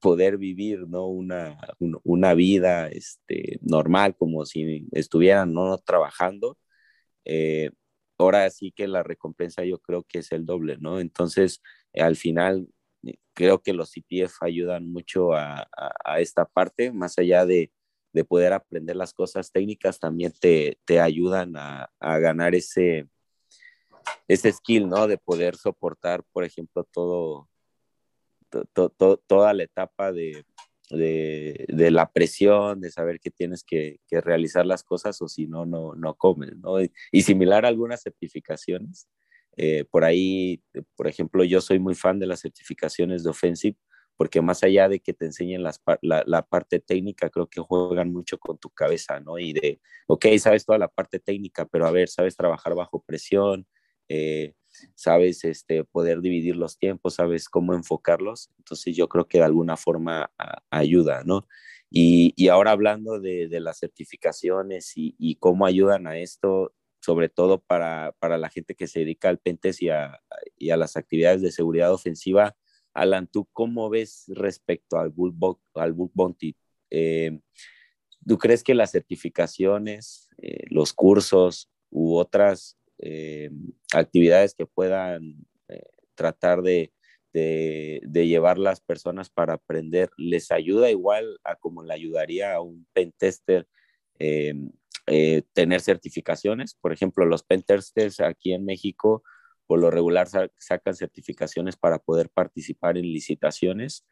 poder vivir, ¿no? Una, una vida este, normal, como si estuvieran no trabajando, eh, ahora sí que la recompensa yo creo que es el doble, ¿no? Entonces, al final, eh, creo que los CPF ayudan mucho a, esta parte, más allá de, poder aprender las cosas técnicas, también te, ayudan a, ganar ese, ese skill, ¿no? De poder soportar, por ejemplo, todo, toda la etapa de, de, la presión, de saber que tienes que, realizar las cosas o si no, no, no comes, ¿no? Y, similar a algunas certificaciones. Eh, por ahí, por ejemplo, yo soy muy fan de las certificaciones de Offensive porque más allá de que te enseñen la, la, parte técnica, creo que juegan mucho con tu cabeza, ¿no? Y de, ok, sabes toda la parte técnica, pero a ver, sabes trabajar bajo presión, eh, sabes este, poder dividir los tiempos, sabes cómo enfocarlos. Entonces yo creo que de alguna forma ayuda, ¿no? Y, ahora hablando de, las certificaciones y, cómo ayudan a esto, sobre todo para, la gente que se dedica al Pentes y a, las actividades de seguridad ofensiva, Alan, ¿tú cómo ves respecto al al Bounty? Eh, ¿Tú crees que las certificaciones, eh, los cursos u otras eh, actividades que puedan tratar de, llevar las personas para aprender, les ayuda igual a como le ayudaría a un pentester tener certificaciones. Por ejemplo, los pentesters aquí en México por lo regular sacan certificaciones para poder participar en licitaciones.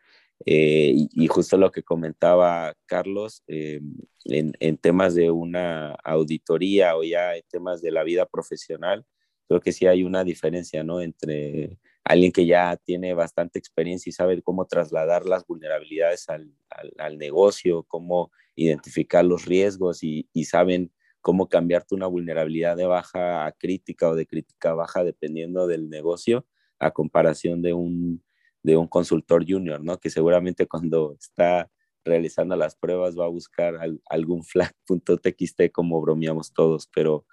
Eh, y, justo lo que comentaba Carlos, eh, en, temas de una auditoría o ya en temas de la vida profesional, creo que sí hay una diferencia, ¿no? Entre alguien que ya tiene bastante experiencia y sabe cómo trasladar las vulnerabilidades al, al, negocio, cómo identificar los riesgos y saben cómo cambiarte una vulnerabilidad de baja a crítica o de crítica a baja dependiendo del negocio a comparación de un, de un consultor junior, ¿no? Que seguramente cuando está realizando las pruebas va a buscar algún flag.txt como bromeamos todos, pero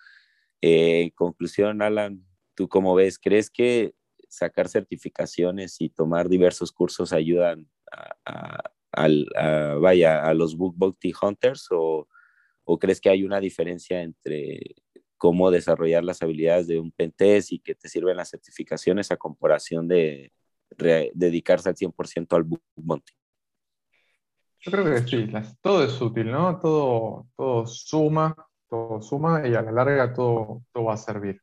eh, conclusión, Alan, ¿tú cómo ves? ¿Crees que sacar certificaciones y tomar diversos cursos ayudan a, vaya, a los book bounty hunters o, o crees que hay una diferencia entre cómo desarrollar las habilidades de un pentest y que te sirven las certificaciones a comparación de dedicarse al 100% al book? Yo creo que sí, todo es útil, ¿no? Todo, todo suma, todo suma y a la larga todo, todo va a servir.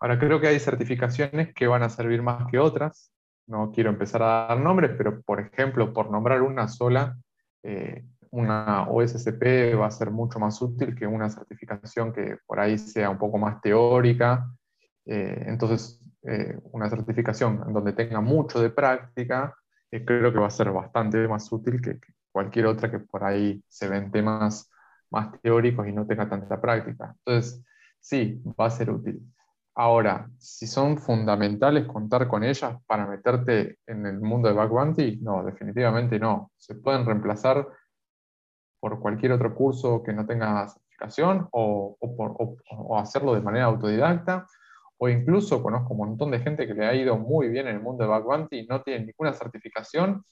Ahora creo que hay certificaciones que van a servir más que otras. No quiero empezar a dar nombres, pero por ejemplo, por nombrar una sola, eh, una OSCP va a ser mucho más útil que una certificación que por ahí sea un poco más teórica. Eh, entonces, eh, una certificación donde tenga mucho de práctica, eh, creo que va a ser bastante más útil que, cualquier otra que por ahí se ven temas más teóricos y no tenga tanta práctica. Entonces, sí, va a ser útil. Ahora, si son fundamentales contar con ellas para meterte en el mundo de back no, definitivamente no. Se pueden reemplazar por cualquier otro curso que no tenga certificación o, hacerlo de manera autodidacta o incluso conozco un montón de gente que le ha ido muy bien en el mundo de Bug Bounty y no tiene ninguna certificación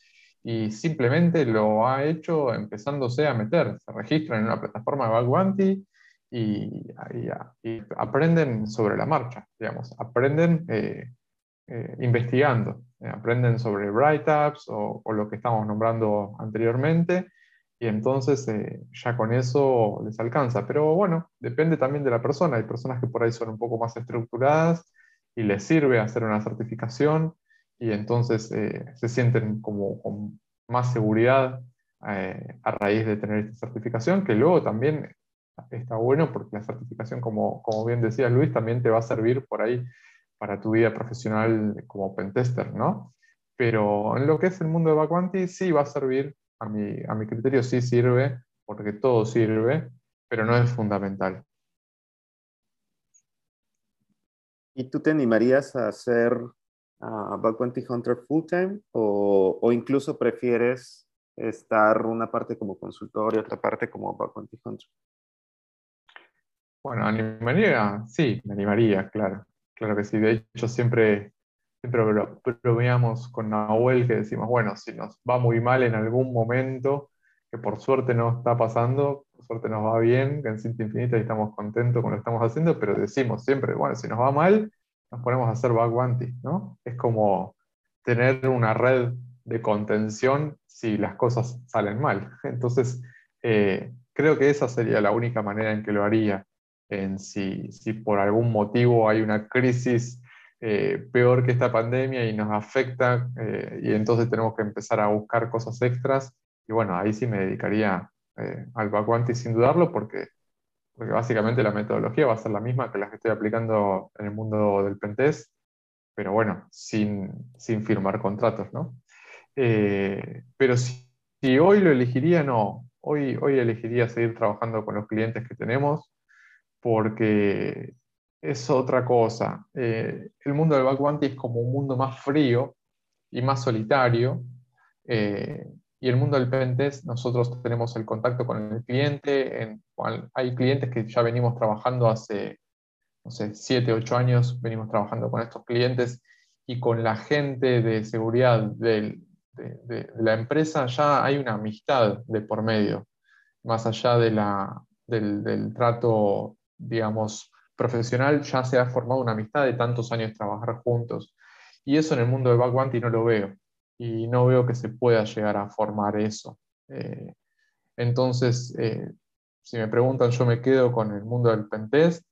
y simplemente lo ha hecho empezándose a meter. Se registran en una plataforma de Bug Bounty y, aprenden sobre la marcha, digamos, aprenden eh, eh, investigando, eh, aprenden sobre write-ups o, o, lo que estamos nombrando anteriormente y entonces ya con eso les alcanza. Pero bueno, depende también de la persona. Hay personas que por ahí son un poco más estructuradas y les sirve hacer una certificación y entonces se sienten como con más seguridad a raíz de tener esta certificación, que luego también está bueno porque la certificación, como, como bien decía Luis, también te va a servir por ahí para tu vida profesional como pentester, ¿no? Pero en lo que es el mundo de Backwanti sí va a servir, a mi, a mi criterio sí sirve, porque todo sirve, pero no es fundamental. ¿Y tú te animarías a hacer uh, Hunter full time o, o, incluso prefieres estar una parte como consultor y otra parte como Backwanti Hunter? Bueno, animaría, sí, me animaría, claro. Claro que sí. De hecho, siempre, siempre bromeamos con Nahuel que decimos, bueno, si nos va muy mal en algún momento, que por suerte no está pasando, por suerte nos va bien, que en Cinta Infinita y estamos contentos con lo que estamos haciendo, pero decimos siempre, bueno, si nos va mal, nos ponemos a hacer bug ¿no? Es como tener una red de contención si las cosas salen mal. Entonces, eh, creo que esa sería la única manera en que lo haría en si, si por algún motivo hay una crisis eh, peor que esta pandemia y nos afecta eh, y entonces tenemos que empezar a buscar cosas extras. Y bueno, ahí sí me dedicaría eh, al Backwanti sin dudarlo porque, porque básicamente la metodología va a ser la misma que la que estoy aplicando en el mundo del pentest, pero bueno, sin, sin firmar contratos, ¿no? pero si, si, hoy lo elegiría, no. Hoy, hoy elegiría seguir trabajando con los clientes que tenemos, porque es otra cosa. Eh, el mundo del backwanti es como un mundo más frío y más solitario. Eh, y el mundo del pentest, nosotros tenemos el contacto con el cliente. En, hay clientes que ya venimos trabajando hace, no sé, 7, 8 años, venimos trabajando con estos clientes y con la gente de seguridad de, la empresa ya hay una amistad de por medio, más allá de la, del, del trato digamos, profesional ya se ha formado una amistad de tantos años trabajar juntos. Y eso en el mundo de Backwanty no lo veo. Y no veo que se pueda llegar a formar eso. Eh, entonces, eh, si me preguntan, yo me quedo con el mundo del pentest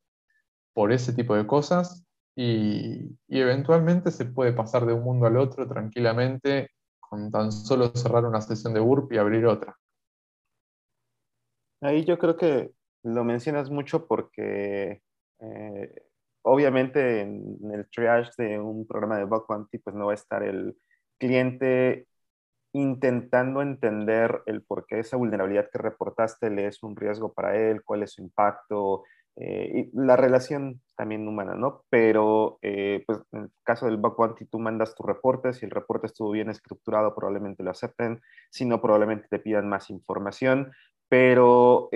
por ese tipo de cosas y, y, eventualmente se puede pasar de un mundo al otro tranquilamente con tan solo cerrar una sesión de burp y abrir otra. Ahí yo creo que lo mencionas mucho porque eh, obviamente en, el triage de un programa de bug bounty pues no va a estar el cliente intentando entender el por qué esa vulnerabilidad que reportaste le es un riesgo para él, cuál es su impacto, eh, y la relación también humana, ¿no? Pero, eh, pues en el caso del bug bounty, tú mandas tu reporte, si el reporte estuvo bien estructurado, probablemente lo acepten, si no, probablemente te pidan más información, pero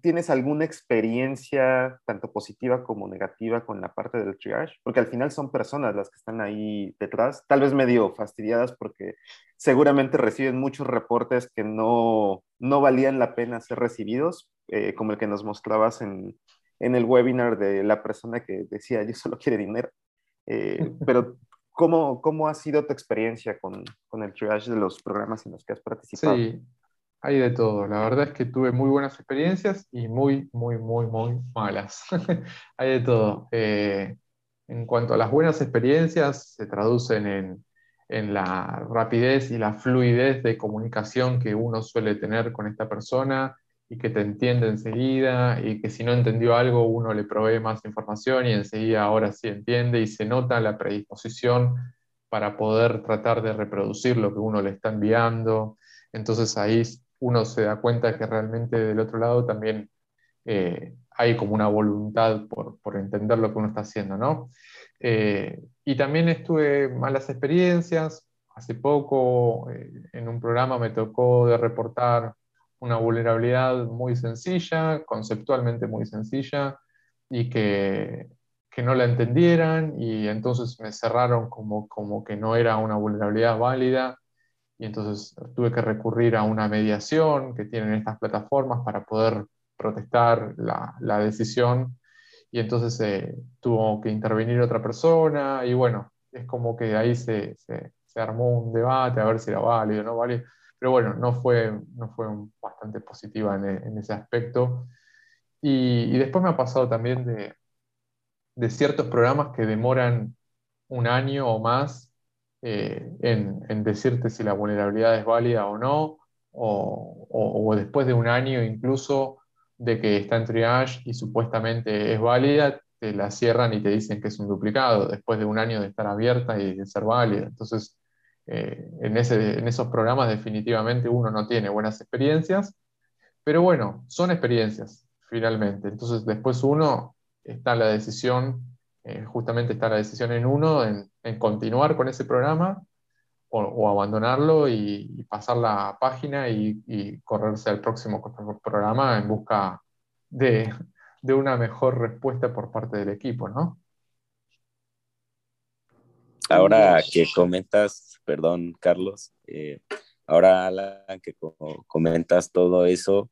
¿Tienes alguna experiencia, tanto positiva como negativa, con la parte del triage? Porque al final son personas las que están ahí detrás, tal vez medio fastidiadas porque seguramente reciben muchos reportes que no, no valían la pena ser recibidos, eh, como el que nos mostrabas en, en, el webinar de la persona que decía, yo solo quiero dinero. Eh, <laughs> pero, ¿cómo, ¿cómo ha sido tu experiencia con, con el triage de los programas en los que has participado? Sí, hay de todo. La verdad es que tuve muy buenas experiencias y muy, muy, muy, muy malas. <laughs> hay de todo. Eh, en cuanto a las buenas experiencias, se traducen en, en, la rapidez y la fluidez de comunicación que uno suele tener con esta persona y que te entiende enseguida y que si no entendió algo uno le provee más información y enseguida ahora sí entiende y se nota la predisposición para poder tratar de reproducir lo que uno le está enviando. Entonces ahí uno se da cuenta que realmente del otro lado también eh, hay como una voluntad por, entender lo que uno está haciendo, ¿no? Eh, y también estuve malas experiencias. Hace poco eh, en un programa me tocó de reportar una vulnerabilidad muy sencilla, conceptualmente muy sencilla, y que, no la entendieran y entonces me cerraron como, como que no era una vulnerabilidad válida y entonces tuve que recurrir a una mediación que tienen estas plataformas para poder protestar la, la decisión y entonces eh, tuvo que intervenir otra persona y bueno, es como que ahí se, se, se, armó un debate a ver si era válido o no válido, pero bueno, no fue, no fue bastante positiva en, en ese aspecto. Y, y, después me ha pasado también de, de ciertos programas que demoran un año o más eh, en, en, decirte si la vulnerabilidad es válida o no, o, o, o después de un año incluso de que está en triage y supuestamente es válida, te la cierran y te dicen que es un duplicado después de un año de estar abierta y de ser válida. Entonces, eh, en, ese, en esos programas definitivamente uno no tiene buenas experiencias, pero bueno, son experiencias finalmente. Entonces, después uno está la decisión, eh, justamente está la decisión en uno en, en continuar con ese programa o, o abandonarlo y, y, pasar la página y, y, correrse al próximo programa en busca de, de, una mejor respuesta por parte del equipo, ¿no? Ahora que comentas, perdón, Carlos, eh, ahora Alan, que comentas todo eso,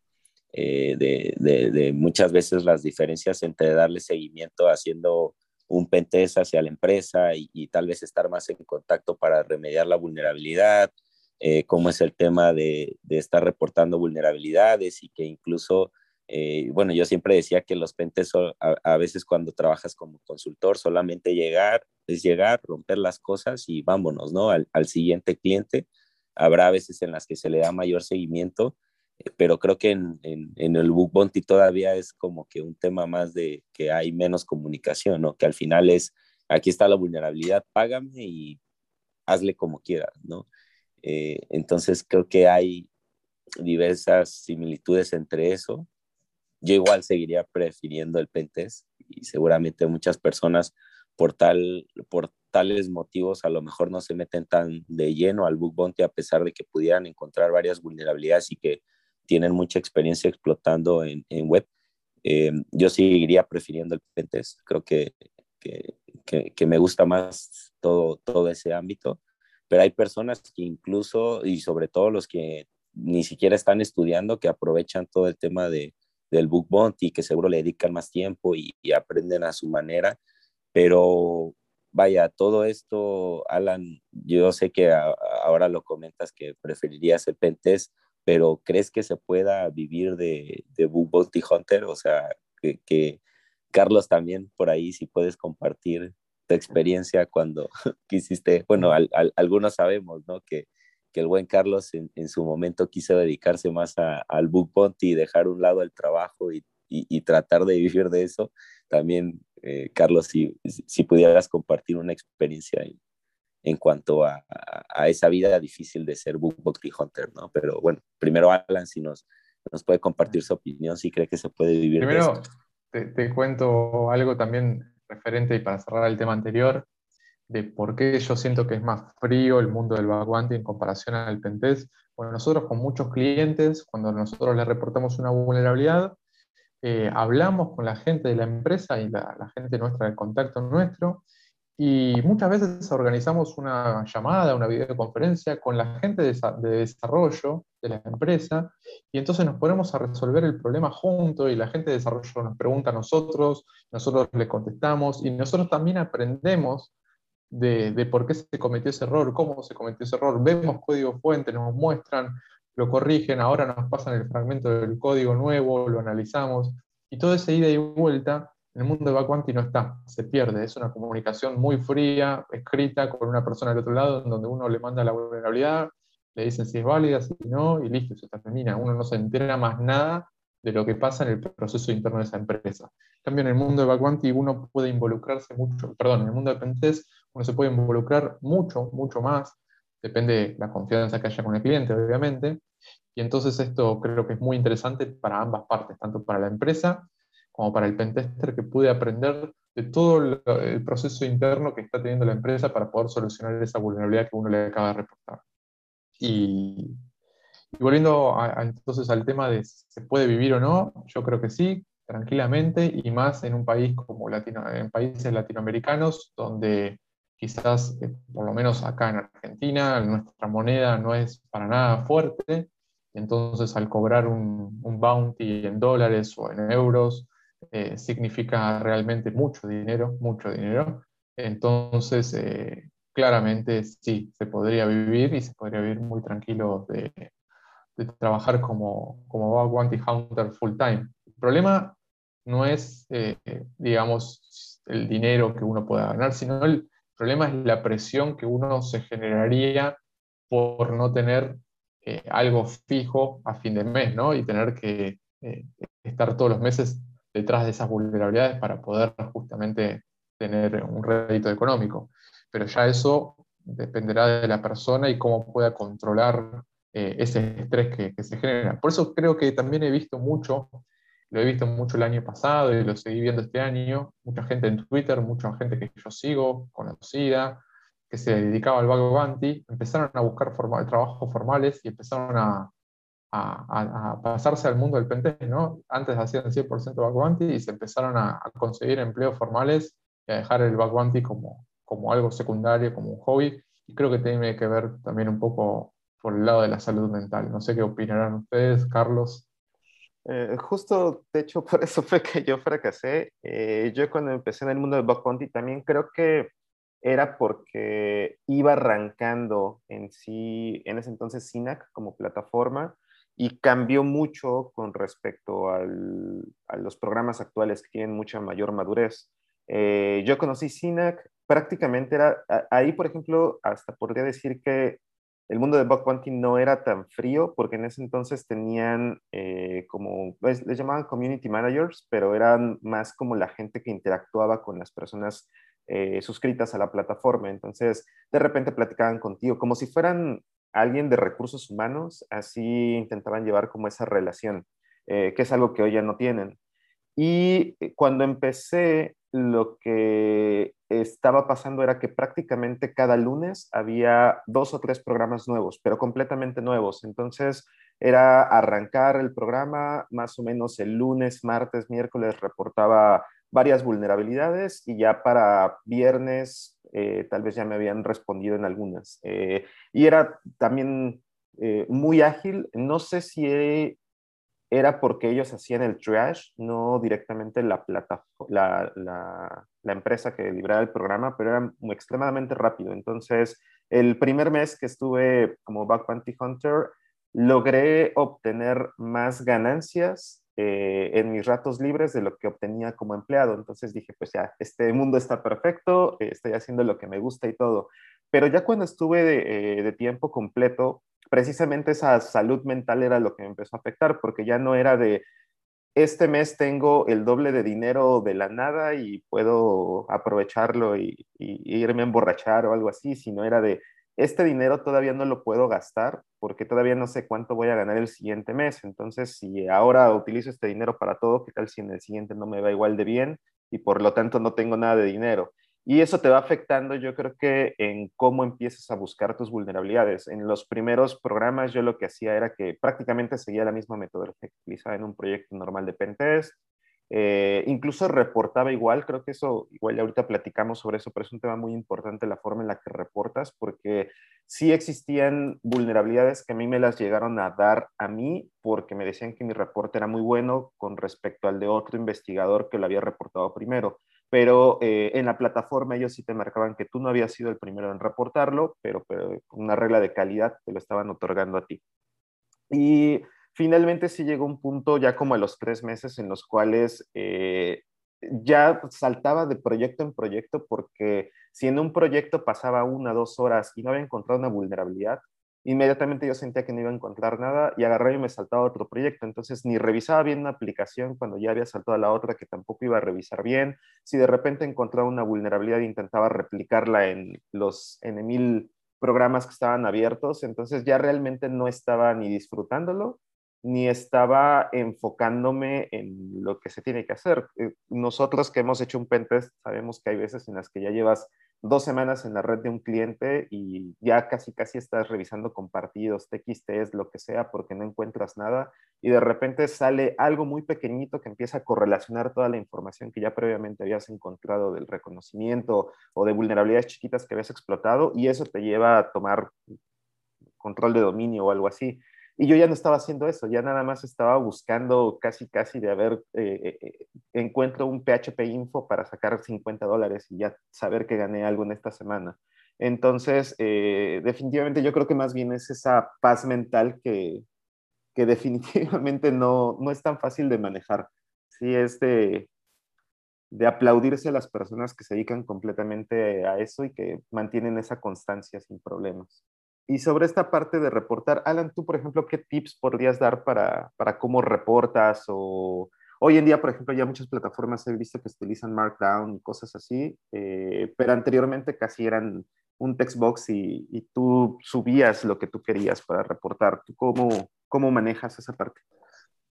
eh, de, de, de, muchas veces las diferencias entre darle seguimiento haciendo un pentest hacia la empresa y, tal vez estar más en contacto para remediar la vulnerabilidad, eh, cómo es el tema de, estar reportando vulnerabilidades y que incluso, eh, bueno, yo siempre decía que los pentests a, a, veces cuando trabajas como consultor solamente llegar, es llegar, romper las cosas y vámonos, ¿no? Al siguiente cliente. Habrá veces en las que se le da mayor seguimiento, pero creo que en, en, en, el Book Bounty todavía es como que un tema más de que hay menos comunicación, ¿no? Que al final es, aquí está la vulnerabilidad, págame y hazle como quieras, ¿no? Eh, entonces creo que hay diversas similitudes entre eso. Yo igual seguiría prefiriendo el pentest y seguramente muchas personas por, tal, por tales motivos a lo mejor no se meten tan de lleno al Book Bounty a pesar de que pudieran encontrar varias vulnerabilidades y que tienen mucha experiencia explotando en, web. Eh, yo seguiría prefiriendo el pentest. Creo que, que, que, me gusta más todo, todo ese ámbito, pero hay personas que incluso, y sobre todo los que ni siquiera están estudiando, que aprovechan todo el tema de, del book bounty, que seguro le dedican más tiempo y, aprenden a su manera, pero vaya, todo esto, Alan, yo sé que ahora lo comentas que preferirías el pentest, pero ¿crees que se pueda vivir de, de Bounty Hunter? O sea, que, Carlos también por ahí, si puedes compartir tu experiencia cuando <laughs> quisiste, bueno, al, al, algunos sabemos, ¿no? Que, que el buen Carlos en, en, su momento quiso dedicarse más a, al Book Bounty y dejar un lado el trabajo y, y, y tratar de vivir de eso. También, eh, Carlos, si, si pudieras compartir una experiencia ahí en cuanto a, a, a, esa vida difícil de ser Bounty Hunter, ¿no? Pero bueno, primero Alan, si nos, nos puede compartir su opinión, si cree que se puede vivir. Primero, te, te, cuento algo también referente y para cerrar el tema anterior, de por qué yo siento que es más frío el mundo del backwanting en comparación al pentest. Bueno, nosotros con muchos clientes, cuando nosotros les reportamos una vulnerabilidad, eh, hablamos con la gente de la empresa y la, la gente nuestra, el contacto nuestro, y muchas veces organizamos una llamada, una videoconferencia con la gente de, desarrollo de la empresa y entonces nos ponemos a resolver el problema juntos y la gente de desarrollo nos pregunta a nosotros, nosotros le contestamos y nosotros también aprendemos de, de por qué se cometió ese error, cómo se cometió ese error. Vemos código fuente, nos muestran, lo corrigen, ahora nos pasan el fragmento del código nuevo, lo analizamos y todo ese ida y vuelta en el mundo de Backwanti no está, se pierde. Es una comunicación muy fría, escrita con una persona del otro lado, en donde uno le manda la vulnerabilidad, le dicen si es válida, si no, y listo, se termina. Uno no se entera más nada de lo que pasa en el proceso interno de esa empresa. En cambio, en el mundo de Backwanti uno puede involucrarse mucho, perdón, en el mundo de Pentest uno se puede involucrar mucho, mucho más, depende de la confianza que haya con el cliente, obviamente, y entonces esto creo que es muy interesante para ambas partes, tanto para la empresa como para el pentester que pude aprender de todo el, proceso interno que está teniendo la empresa para poder solucionar esa vulnerabilidad que uno le acaba de reportar. Y, y volviendo a, a, entonces al tema de si se puede vivir o no, yo creo que sí, tranquilamente y más en un país como Latino, en países latinoamericanos donde quizás, eh, por lo menos acá en Argentina, nuestra moneda no es para nada fuerte, entonces al cobrar un, bounty en dólares o en euros, eh, significa realmente mucho dinero, mucho dinero. Entonces, eh, claramente sí, se podría vivir y se podría vivir muy tranquilo de, trabajar como, como bounty hunter full time. El problema no es, digamos, el dinero que uno pueda ganar, sino el, problema es la presión que uno se generaría por no tener eh, algo fijo a fin de mes, ¿no? Y tener que eh, estar todos los meses detrás de esas vulnerabilidades para poder justamente tener un rédito económico. Pero ya eso dependerá de la persona y cómo pueda controlar eh, ese estrés que, se genera. Por eso creo que también he visto mucho lo he visto mucho el año pasado y lo seguí viendo este año, mucha gente en Twitter, mucha gente que yo sigo, conocida, que se dedicaba al Bug Bounty, empezaron a buscar trabajos formales y empezaron a, a, pasarse al mundo del pentest, ¿no? Antes hacían 100% Bug Bounty y se empezaron a, conseguir empleos formales y a dejar el Bug Bounty como, como algo secundario, como un hobby. Y creo que tiene que ver también un poco por el lado de la salud mental. No sé qué opinarán ustedes, Carlos. Eh, justo, de hecho, <laughs> por eso fue que yo fracasé. Eh, yo cuando empecé en el mundo del bug bounty también creo que era porque iba arrancando en sí, en ese entonces SINAC como plataforma y cambió mucho con respecto al, a los programas actuales que tienen mucha mayor madurez. Eh, yo conocí SINAC, prácticamente era, ahí por ejemplo, hasta podría decir que el mundo de bug bounty no era tan frío porque en ese entonces tenían eh, como, les, llamaban community managers, pero eran más como la gente que interactuaba con las personas eh, suscritas a la plataforma. Entonces, de repente platicaban contigo como si fueran alguien de recursos humanos, así intentaban llevar como esa relación, eh, que es algo que hoy ya no tienen. Y cuando empecé, lo que estaba pasando era que prácticamente cada lunes había dos o tres programas nuevos, pero completamente nuevos. Entonces era arrancar el programa, más o menos el lunes, martes, miércoles reportaba varias vulnerabilidades y ya para viernes eh, tal vez ya me habían respondido en algunas. Eh, y era también eh, muy ágil. No sé si era porque ellos hacían el trash, no directamente la, plata, la, la, empresa que libraba el programa, pero era extremadamente rápido. Entonces, el primer mes que estuve como Bug Bounty Hunter, logré obtener más ganancias eh, en mis ratos libres de lo que obtenía como empleado. Entonces dije, pues ya, este mundo está perfecto, estoy haciendo lo que me gusta y todo. Pero ya cuando estuve de, eh, de tiempo completo, precisamente esa salud mental era lo que me empezó a afectar, porque ya no era de, este mes tengo el doble de dinero de la nada y puedo aprovecharlo y, irme a emborrachar o algo así, sino era de, este dinero todavía no lo puedo gastar porque todavía no sé cuánto voy a ganar el siguiente mes. Entonces, si ahora utilizo este dinero para todo, ¿qué tal si en el siguiente no me va igual de bien y por lo tanto no tengo nada de dinero? Y eso te va afectando, yo creo que en cómo empiezas a buscar tus vulnerabilidades. En los primeros programas yo lo que hacía era que prácticamente seguía la misma metodología que utilizaba en un proyecto normal de pentest. Eh, incluso reportaba igual, creo que eso, igual ahorita platicamos sobre eso, pero es un tema muy importante la forma en la que reportas, porque sí existían vulnerabilidades que a mí me las llegaron a dar a mí, porque me decían que mi reporte era muy bueno con respecto al de otro investigador que lo había reportado primero pero eh, en la plataforma ellos sí te marcaban que tú no habías sido el primero en reportarlo, pero, pero una regla de calidad te lo estaban otorgando a ti. Y finalmente sí llegó un punto ya como a los tres meses en los cuales eh, ya saltaba de proyecto en proyecto porque si en un proyecto pasaba una, dos horas y no había encontrado una vulnerabilidad, inmediatamente yo sentía que no iba a encontrar nada y agarré y me saltaba otro proyecto. Entonces ni revisaba bien una aplicación cuando ya había saltado a la otra que tampoco iba a revisar bien. Si de repente encontraba una vulnerabilidad intentaba replicarla en los en mil programas que estaban abiertos, entonces ya realmente no estaba ni disfrutándolo ni estaba enfocándome en lo que se tiene que hacer. Eh, nosotros que hemos hecho un pentest sabemos que hay veces en las que ya llevas dos semanas en la red de un cliente y ya casi casi estás revisando compartidos, TXTs, lo que sea, porque no encuentras nada y de repente sale algo muy pequeñito que empieza a correlacionar toda la información que ya previamente habías encontrado del reconocimiento o de vulnerabilidades chiquitas que habías explotado y eso te lleva a tomar control de dominio o algo así. Y yo ya no estaba haciendo eso, ya nada más estaba buscando casi, casi de haber, eh, eh, encuentro un PHP info para sacar 50 dólares y ya saber que gané algo en esta semana. Entonces, eh, definitivamente yo creo que más bien es esa paz mental que, que <laughs> definitivamente no, no es tan fácil de manejar. Sí, es de, de aplaudirse a las personas que se dedican completamente a eso y que mantienen esa constancia sin problemas. Y sobre esta parte de reportar, Alan, tú, por ejemplo, ¿qué tips podrías dar para, para cómo reportas? O hoy en día, por ejemplo, ya muchas plataformas he visto que utilizan Markdown y cosas así, eh, pero anteriormente casi eran un textbox y, y, tú subías lo que tú querías para reportar. ¿Tú cómo, cómo manejas esa parte?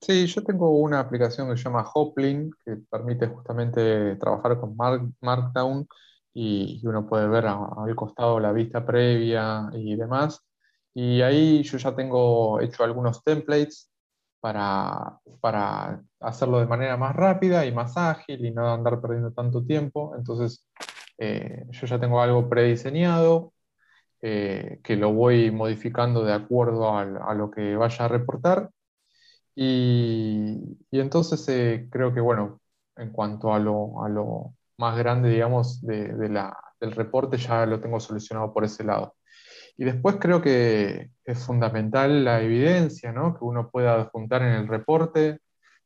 Sí, yo tengo una aplicación que se llama Hoplin, que permite justamente trabajar con Markdown y, uno puede ver al costado la vista previa y demás. Y ahí yo ya tengo hecho algunos templates para, para hacerlo de manera más rápida y más ágil y no andar perdiendo tanto tiempo. Entonces, eh, yo ya tengo algo prediseñado eh, que lo voy modificando de acuerdo a, lo que vaya a reportar. Y, y entonces eh, creo que, bueno, en cuanto a lo, a lo más grande, digamos, de, la, del reporte, ya lo tengo solucionado por ese lado. Y después creo que es fundamental la evidencia, ¿no? Que uno pueda adjuntar en el reporte.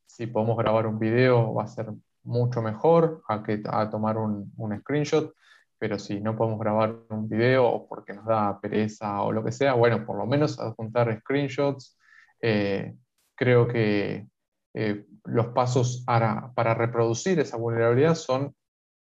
Si podemos grabar un video, va a ser mucho mejor a, que, a tomar un, un screenshot. Pero si no podemos grabar un video o porque nos da pereza o lo que sea, bueno, por lo menos adjuntar screenshots. Eh, creo que eh, los pasos para, para reproducir esa vulnerabilidad son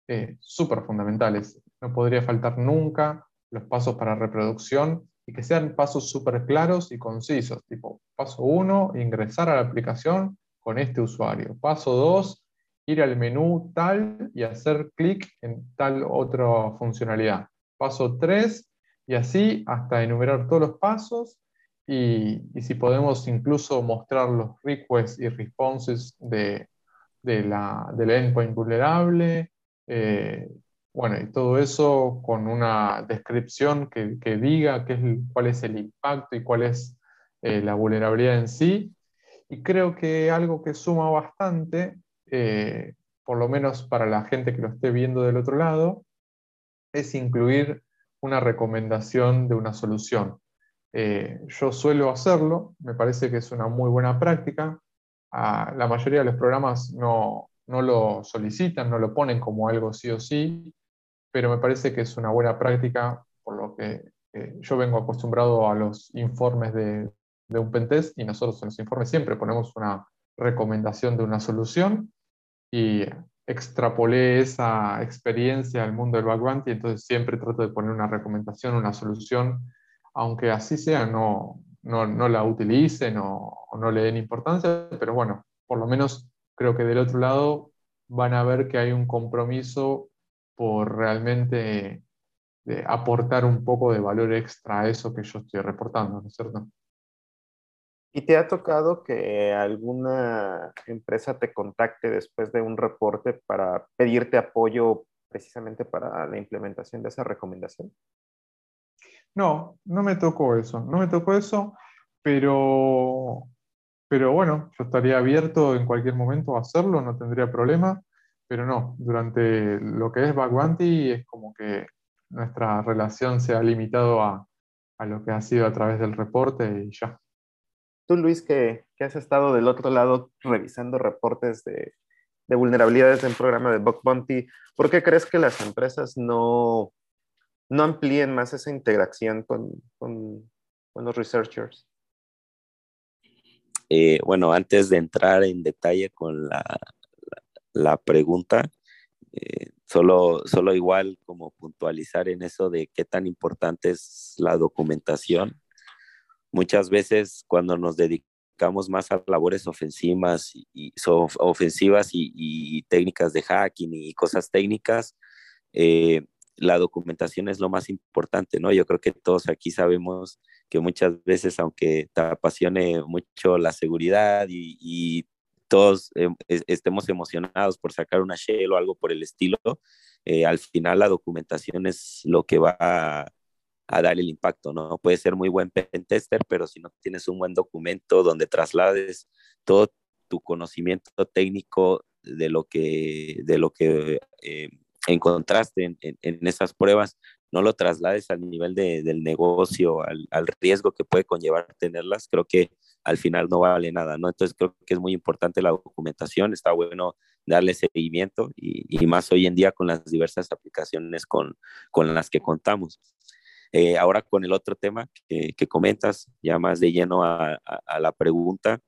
eh, súper fundamentales. No podría faltar nunca los pasos para reproducción y que sean pasos súper claros y concisos, tipo paso 1, ingresar a la aplicación con este usuario. Paso 2, ir al menú tal y hacer clic en tal otra funcionalidad. Paso 3, y así hasta enumerar todos los pasos y, si podemos incluso mostrar los requests y responses de, de la, del endpoint vulnerable, eh, bueno, y todo eso con una descripción que, diga qué es, cuál es el impacto y cuál es eh, la vulnerabilidad en sí. Y creo que algo que suma bastante, eh, por lo menos para la gente que lo esté viendo del otro lado, es incluir una recomendación de una solución. yo suelo hacerlo, me parece que es una muy buena práctica. La mayoría de los programas no, no lo solicitan, no lo ponen como algo sí o sí, pero me parece que es una buena práctica, por lo que eh, yo vengo acostumbrado a los informes de, un pentest y nosotros en los informes siempre ponemos una recomendación de una solución y extrapolé esa experiencia al mundo del bug y entonces siempre trato de poner una recomendación, una solución, aunque así sea, no, no, la utilicen o no le den importancia, pero bueno, por lo menos creo que del otro lado van a ver que hay un compromiso por realmente aportar un poco de valor extra a eso que yo estoy reportando, ¿no es cierto? ¿Y te ha tocado que alguna empresa te contacte después de un reporte para pedirte apoyo precisamente para la implementación de esa recomendación? No, no me tocó eso, no me tocó eso, pero pero bueno, yo estaría abierto en cualquier momento a hacerlo, no tendría problema, pero no, durante lo que es Bagwanti es como que nuestra relación se ha limitado a, a, lo que ha sido a través del reporte y ya. Tú, Luis, que, que has estado del otro lado revisando reportes de, de vulnerabilidades en programa de Bug Bounty, ¿por qué crees que las empresas no, no amplíen más esa integración con, con, con los researchers? Eh, bueno, antes de entrar en detalle con la, la, pregunta, eh, solo, solo igual como puntualizar en eso de qué tan importante es la documentación. Muchas veces cuando nos dedicamos más a labores ofensivas y, ofensivas y, técnicas de hacking y cosas técnicas, eh, la documentación es lo más importante, ¿no? Yo creo que todos aquí sabemos que muchas veces, aunque te apasione mucho la seguridad y, todos em, estemos emocionados por sacar una shell o algo por el estilo, eh, al final la documentación es lo que va a, dar el impacto, ¿no? Puede ser muy buen pentester, pero si no tienes un buen documento donde traslades todo tu conocimiento técnico de lo que, de lo que eh, encontraste en, en, esas pruebas, no lo traslades al nivel de, del negocio, al, al, riesgo que puede conllevar tenerlas, creo que al final no vale nada, ¿no? Entonces creo que es muy importante la documentación, está bueno darle seguimiento y, y más hoy en día con las diversas aplicaciones con, con las que contamos. Eh, ahora con el otro tema que, que, comentas, ya más de lleno a, a, a la pregunta,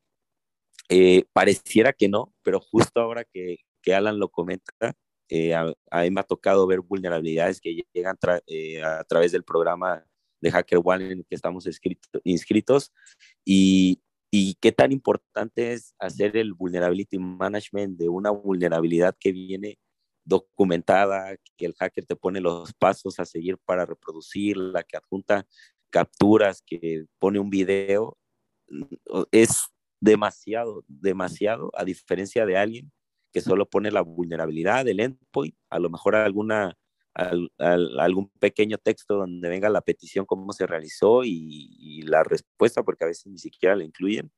eh, pareciera que no, pero justo ahora que, que Alan lo comenta, eh, a, mí me ha tocado ver vulnerabilidades que llegan eh, a través del programa de Hacker One en el que estamos inscritos y, y qué tan importante es hacer el vulnerability management de una vulnerabilidad que viene documentada, que el hacker te pone los pasos a seguir para reproducirla, que adjunta capturas, que pone un video, es demasiado, demasiado, a diferencia de alguien solo pone la vulnerabilidad del endpoint, a lo mejor alguna, algún pequeño texto donde venga la petición, cómo se realizó y, la respuesta, porque a veces ni siquiera la incluyen.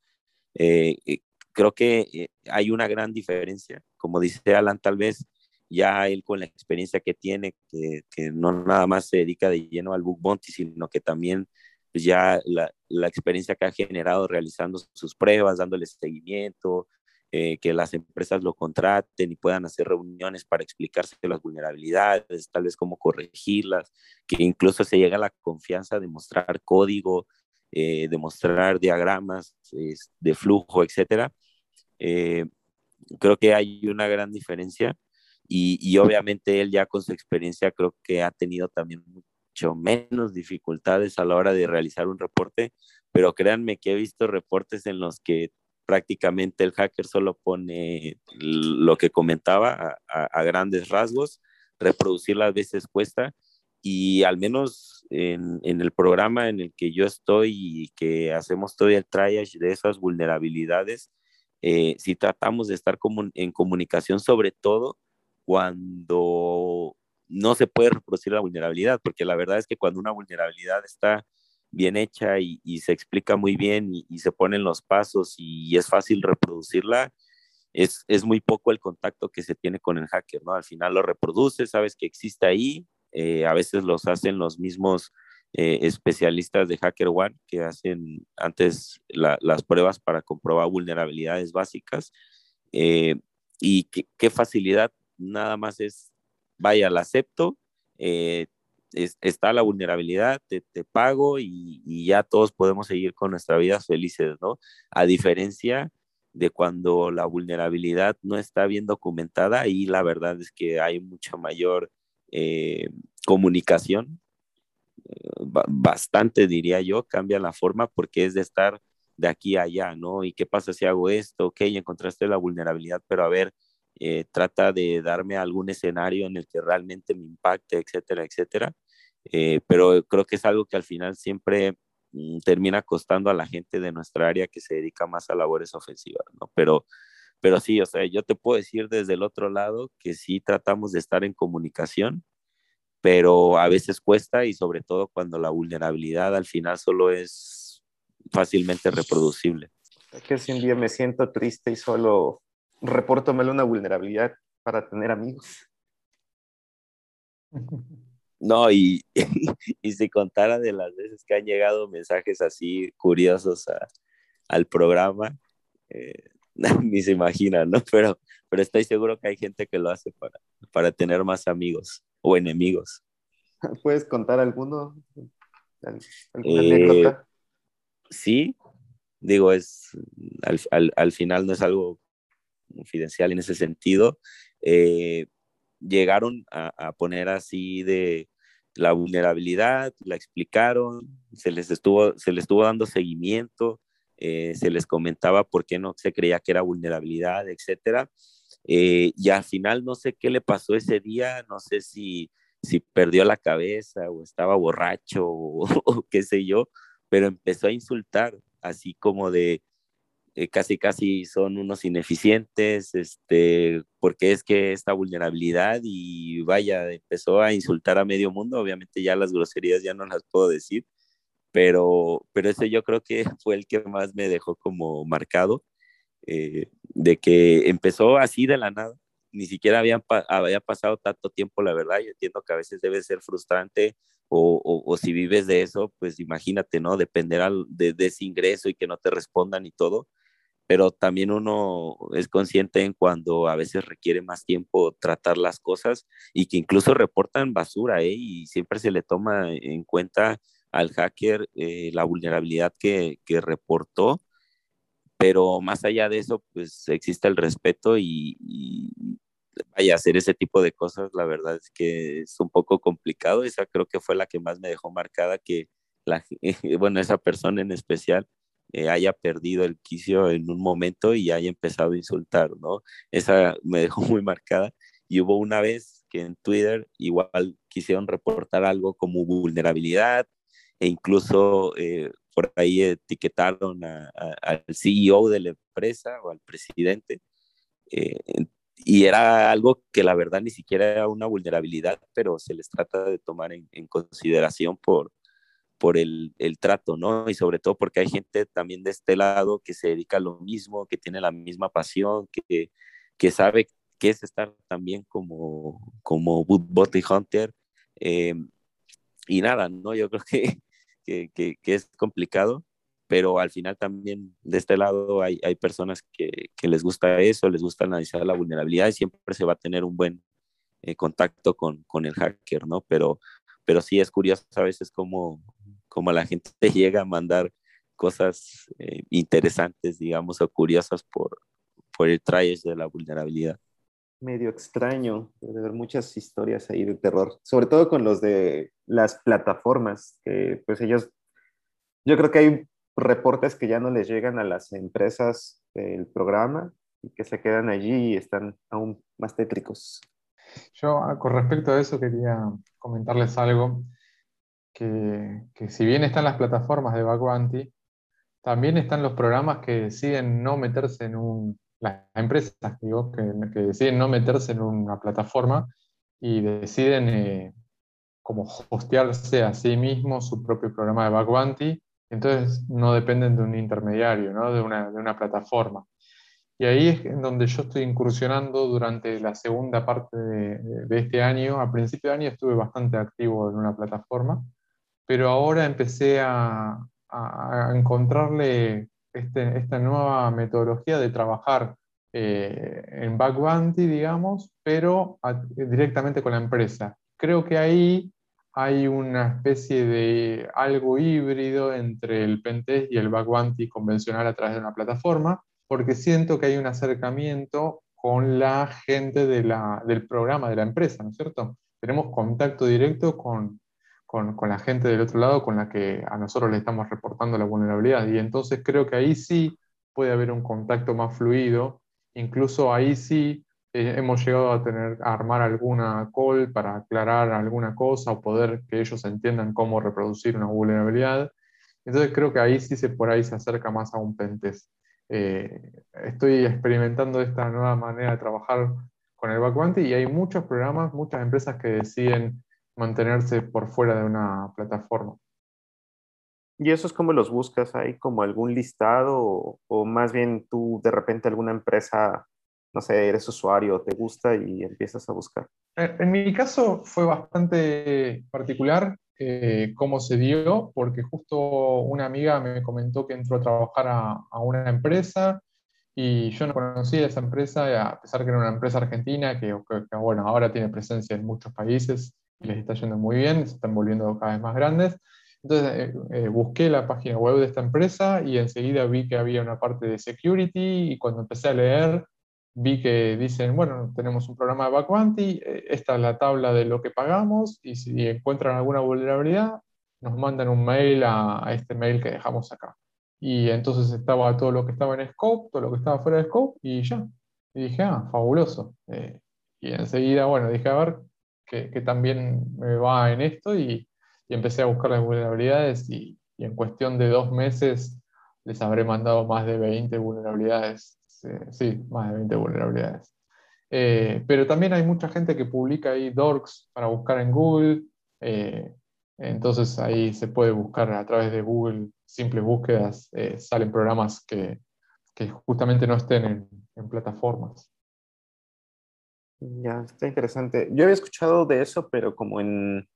Eh, eh, creo que eh, hay una gran diferencia, como dice Alan, tal vez ya él con la experiencia que tiene, que, que no nada más se dedica de lleno al bug bounty, sino que también pues ya la, la, experiencia que ha generado realizando sus pruebas, dándoles seguimiento, eh, que las empresas lo contraten y puedan hacer reuniones para explicarse las vulnerabilidades, tal vez cómo corregirlas, que incluso se llega a la confianza de mostrar código, eh, de mostrar diagramas de flujo, etcétera. Eh, creo que hay una gran diferencia y, y, obviamente él ya con su experiencia creo que ha tenido también menos dificultades a la hora de realizar un reporte, pero créanme que he visto reportes en los que prácticamente el hacker solo pone lo que comentaba a, grandes rasgos, reproducirla a veces cuesta y al menos en, el programa en el que yo estoy y que hacemos todo el triage de esas vulnerabilidades, eh, si tratamos de estar como en comunicación sobre todo cuando no se puede reproducir la vulnerabilidad, porque la verdad es que cuando una vulnerabilidad está bien hecha y, se explica muy bien y, se ponen los pasos y es fácil reproducirla, es, es, muy poco el contacto que se tiene con el hacker, ¿no? Al final lo reproduce, sabes que existe ahí, eh, a veces los hacen los mismos eh, especialistas de HackerOne que hacen antes la, las pruebas para comprobar vulnerabilidades básicas. Eh, y qué, qué facilidad nada más es vaya, la acepto, eh, es, está la vulnerabilidad, te, pago y, y, ya todos podemos seguir con nuestra vida felices, ¿no? A diferencia de cuando la vulnerabilidad no está bien documentada y la verdad es que hay mucha mayor eh, comunicación, eh, bastante diría yo, cambia la forma porque es de estar de aquí a allá, ¿no? ¿Y qué pasa si hago esto? Ok, encontraste la vulnerabilidad, pero a ver, eh, trata de darme algún escenario en el que realmente me impacte, etcétera, etcétera. Eh, pero creo que es algo que al final siempre mm, termina costando a la gente de nuestra área que se dedica más a labores ofensivas, ¿no? Pero, pero sí, o sea, yo te puedo decir desde el otro lado que sí tratamos de estar en comunicación, pero a veces cuesta y sobre todo cuando la vulnerabilidad al final solo es fácilmente reproducible. Que si un día me siento triste y solo repórtomelo una vulnerabilidad para tener amigos. No, y, <laughs> y, si contara de las veces que han llegado mensajes así curiosos a, al programa, eh, <laughs> ni se imaginan, ¿no? Pero, pero estoy seguro que hay gente que lo hace para, para tener más amigos o enemigos. <laughs> ¿Puedes contar alguno? ¿Alguna eh, anécdota? Sí, digo, es al, al, al final no es algo confidencial en ese sentido, eh, llegaron a, poner así de la vulnerabilidad, la explicaron, se les estuvo, se les estuvo dando seguimiento, eh, se les comentaba por qué no se creía que era vulnerabilidad, etcétera. Eh, y al final no sé qué le pasó ese día, no sé si si perdió la cabeza o estaba borracho <laughs> o, qué sé yo, pero empezó a insultar, así como de eh, casi casi son unos ineficientes, este, porque es que esta vulnerabilidad y vaya, empezó a insultar a medio mundo, obviamente ya las groserías ya no las puedo decir, pero, pero ese yo creo que <laughs> fue el que más me dejó como marcado, eh, de que empezó así de la nada, ni siquiera habían había pasado tanto tiempo, la verdad, yo entiendo que a veces debe ser frustrante o, o, si vives de eso, pues imagínate, ¿no? Depender de, de, ese ingreso y que no te respondan y todo, pero también uno es consciente en cuando a veces requiere más tiempo tratar las cosas y que incluso reportan basura, ¿eh? Y siempre se le toma en cuenta al hacker eh, la vulnerabilidad que, que, reportó, pero más allá de eso, pues existe el respeto y, vaya, hacer ese tipo de cosas, la verdad es que es un poco complicado, esa creo que fue la que más me dejó marcada, que la, <laughs> bueno, esa persona en especial eh, haya perdido el quicio en un momento y haya empezado a insultar, ¿no? Esa me dejó <laughs> muy marcada. Y hubo una vez que en Twitter igual quisieron reportar algo como vulnerabilidad e incluso eh, por ahí etiquetaron al CEO de la empresa o al presidente. Eh, y era algo que la verdad ni siquiera era una vulnerabilidad, pero se les trata de tomar en, consideración por, por el, el, trato, ¿no? Y sobre todo porque hay gente también de este lado que se dedica a lo mismo, que tiene la misma pasión, que, que sabe qué es estar también como, como Bounty Hunter. Eh, y nada, ¿no? Yo creo <laughs> que que, es complicado, pero al final también de este lado hay, hay personas que, que, les gusta eso, les gusta analizar la vulnerabilidad y siempre se va a tener un buen eh, contacto con, con, el hacker, ¿no? Pero, pero sí es curioso a veces cómo, cómo la gente <laughs> llega a mandar cosas eh, interesantes, digamos, o curiosas por, por el traje de la vulnerabilidad medio extraño, de ver muchas historias ahí de terror, sobre todo con los de las plataformas, que pues ellos, yo creo que hay reportes que ya no les llegan a las empresas del programa y que se quedan allí y están aún más tétricos. Yo ah, con respecto a eso quería comentarles algo, que, que si bien están las plataformas de Backbounty, también están los programas que deciden no meterse en un las empresas digo, que, deciden no meterse en una plataforma y deciden eh, como hostearse a sí mismos su propio programa de Bug entonces no dependen de un intermediario, ¿no? de, una, de una plataforma. Y ahí es en donde yo estoy incursionando durante la segunda parte de, de, este año. A principio de año estuve bastante activo en una plataforma, pero ahora empecé a, encontrarle este, esta nueva metodología de trabajar eh, en back bounty, digamos, pero directamente con la empresa. Creo que ahí hay una especie de algo híbrido entre el pentest y el back bounty convencional a través de una plataforma, porque siento que hay un acercamiento con la gente del programa de la empresa, ¿no es cierto? Tenemos contacto directo con, con, con, la gente del otro lado con la que a nosotros le estamos reportando la vulnerabilidad. Y entonces creo que ahí sí puede haber un contacto más fluido. Incluso ahí sí eh, hemos llegado a tener a armar alguna call para aclarar alguna cosa o poder que ellos entiendan cómo reproducir una vulnerabilidad. Entonces creo que ahí sí se por ahí se acerca más a un pentest. Eh, estoy experimentando esta nueva manera de trabajar con el Backbounty y hay muchos programas, muchas empresas que deciden mantenerse por fuera de una plataforma. ¿Y eso es como los buscas? ¿Hay como algún listado o, más bien tú de repente alguna empresa, no sé, eres usuario, te gusta y empiezas a buscar? En mi caso fue bastante particular eh, cómo se dio, porque justo una amiga me comentó que entró a trabajar a, una empresa y yo no conocía esa empresa, a pesar que era una empresa argentina que, que, bueno, ahora tiene presencia en muchos países les está yendo muy bien, se están volviendo cada vez más grandes. Entonces eh, eh, busqué la página web de esta empresa y enseguida vi que había una parte de security y cuando empecé a leer vi que dicen, bueno, tenemos un programa de Backbounty, eh, esta es la tabla de lo que pagamos y si encuentran alguna vulnerabilidad nos mandan un mail a, este mail que dejamos acá. Y entonces estaba todo lo que estaba en scope, todo lo que estaba fuera de scope y ya. Y dije, ah, fabuloso. y enseguida, bueno, dije, a ver, que, también me va en esto y, empecé a buscar las vulnerabilidades y, en cuestión de dos meses les habré mandado más de 20 vulnerabilidades. sí, más de 20 vulnerabilidades. Eh, pero también hay mucha gente que publica ahí dorks para buscar en Google. Eh, entonces ahí se puede buscar a través de Google simples búsquedas, eh, salen programas que, justamente no estén en, plataformas. Ya, está interesante. Yo había escuchado de eso, pero como en,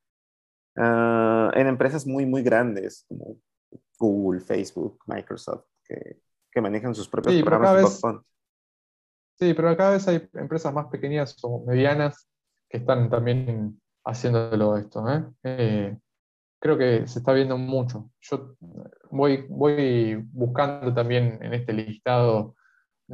ah, en empresas muy, muy grandes, como Google, Facebook, Microsoft, que, manejan sus propios programas de Sí, pero cada vez hay empresas más pequeñas o medianas que están también haciéndolo esto. ¿eh? eh creo que se está viendo mucho. Yo voy, voy buscando también en este listado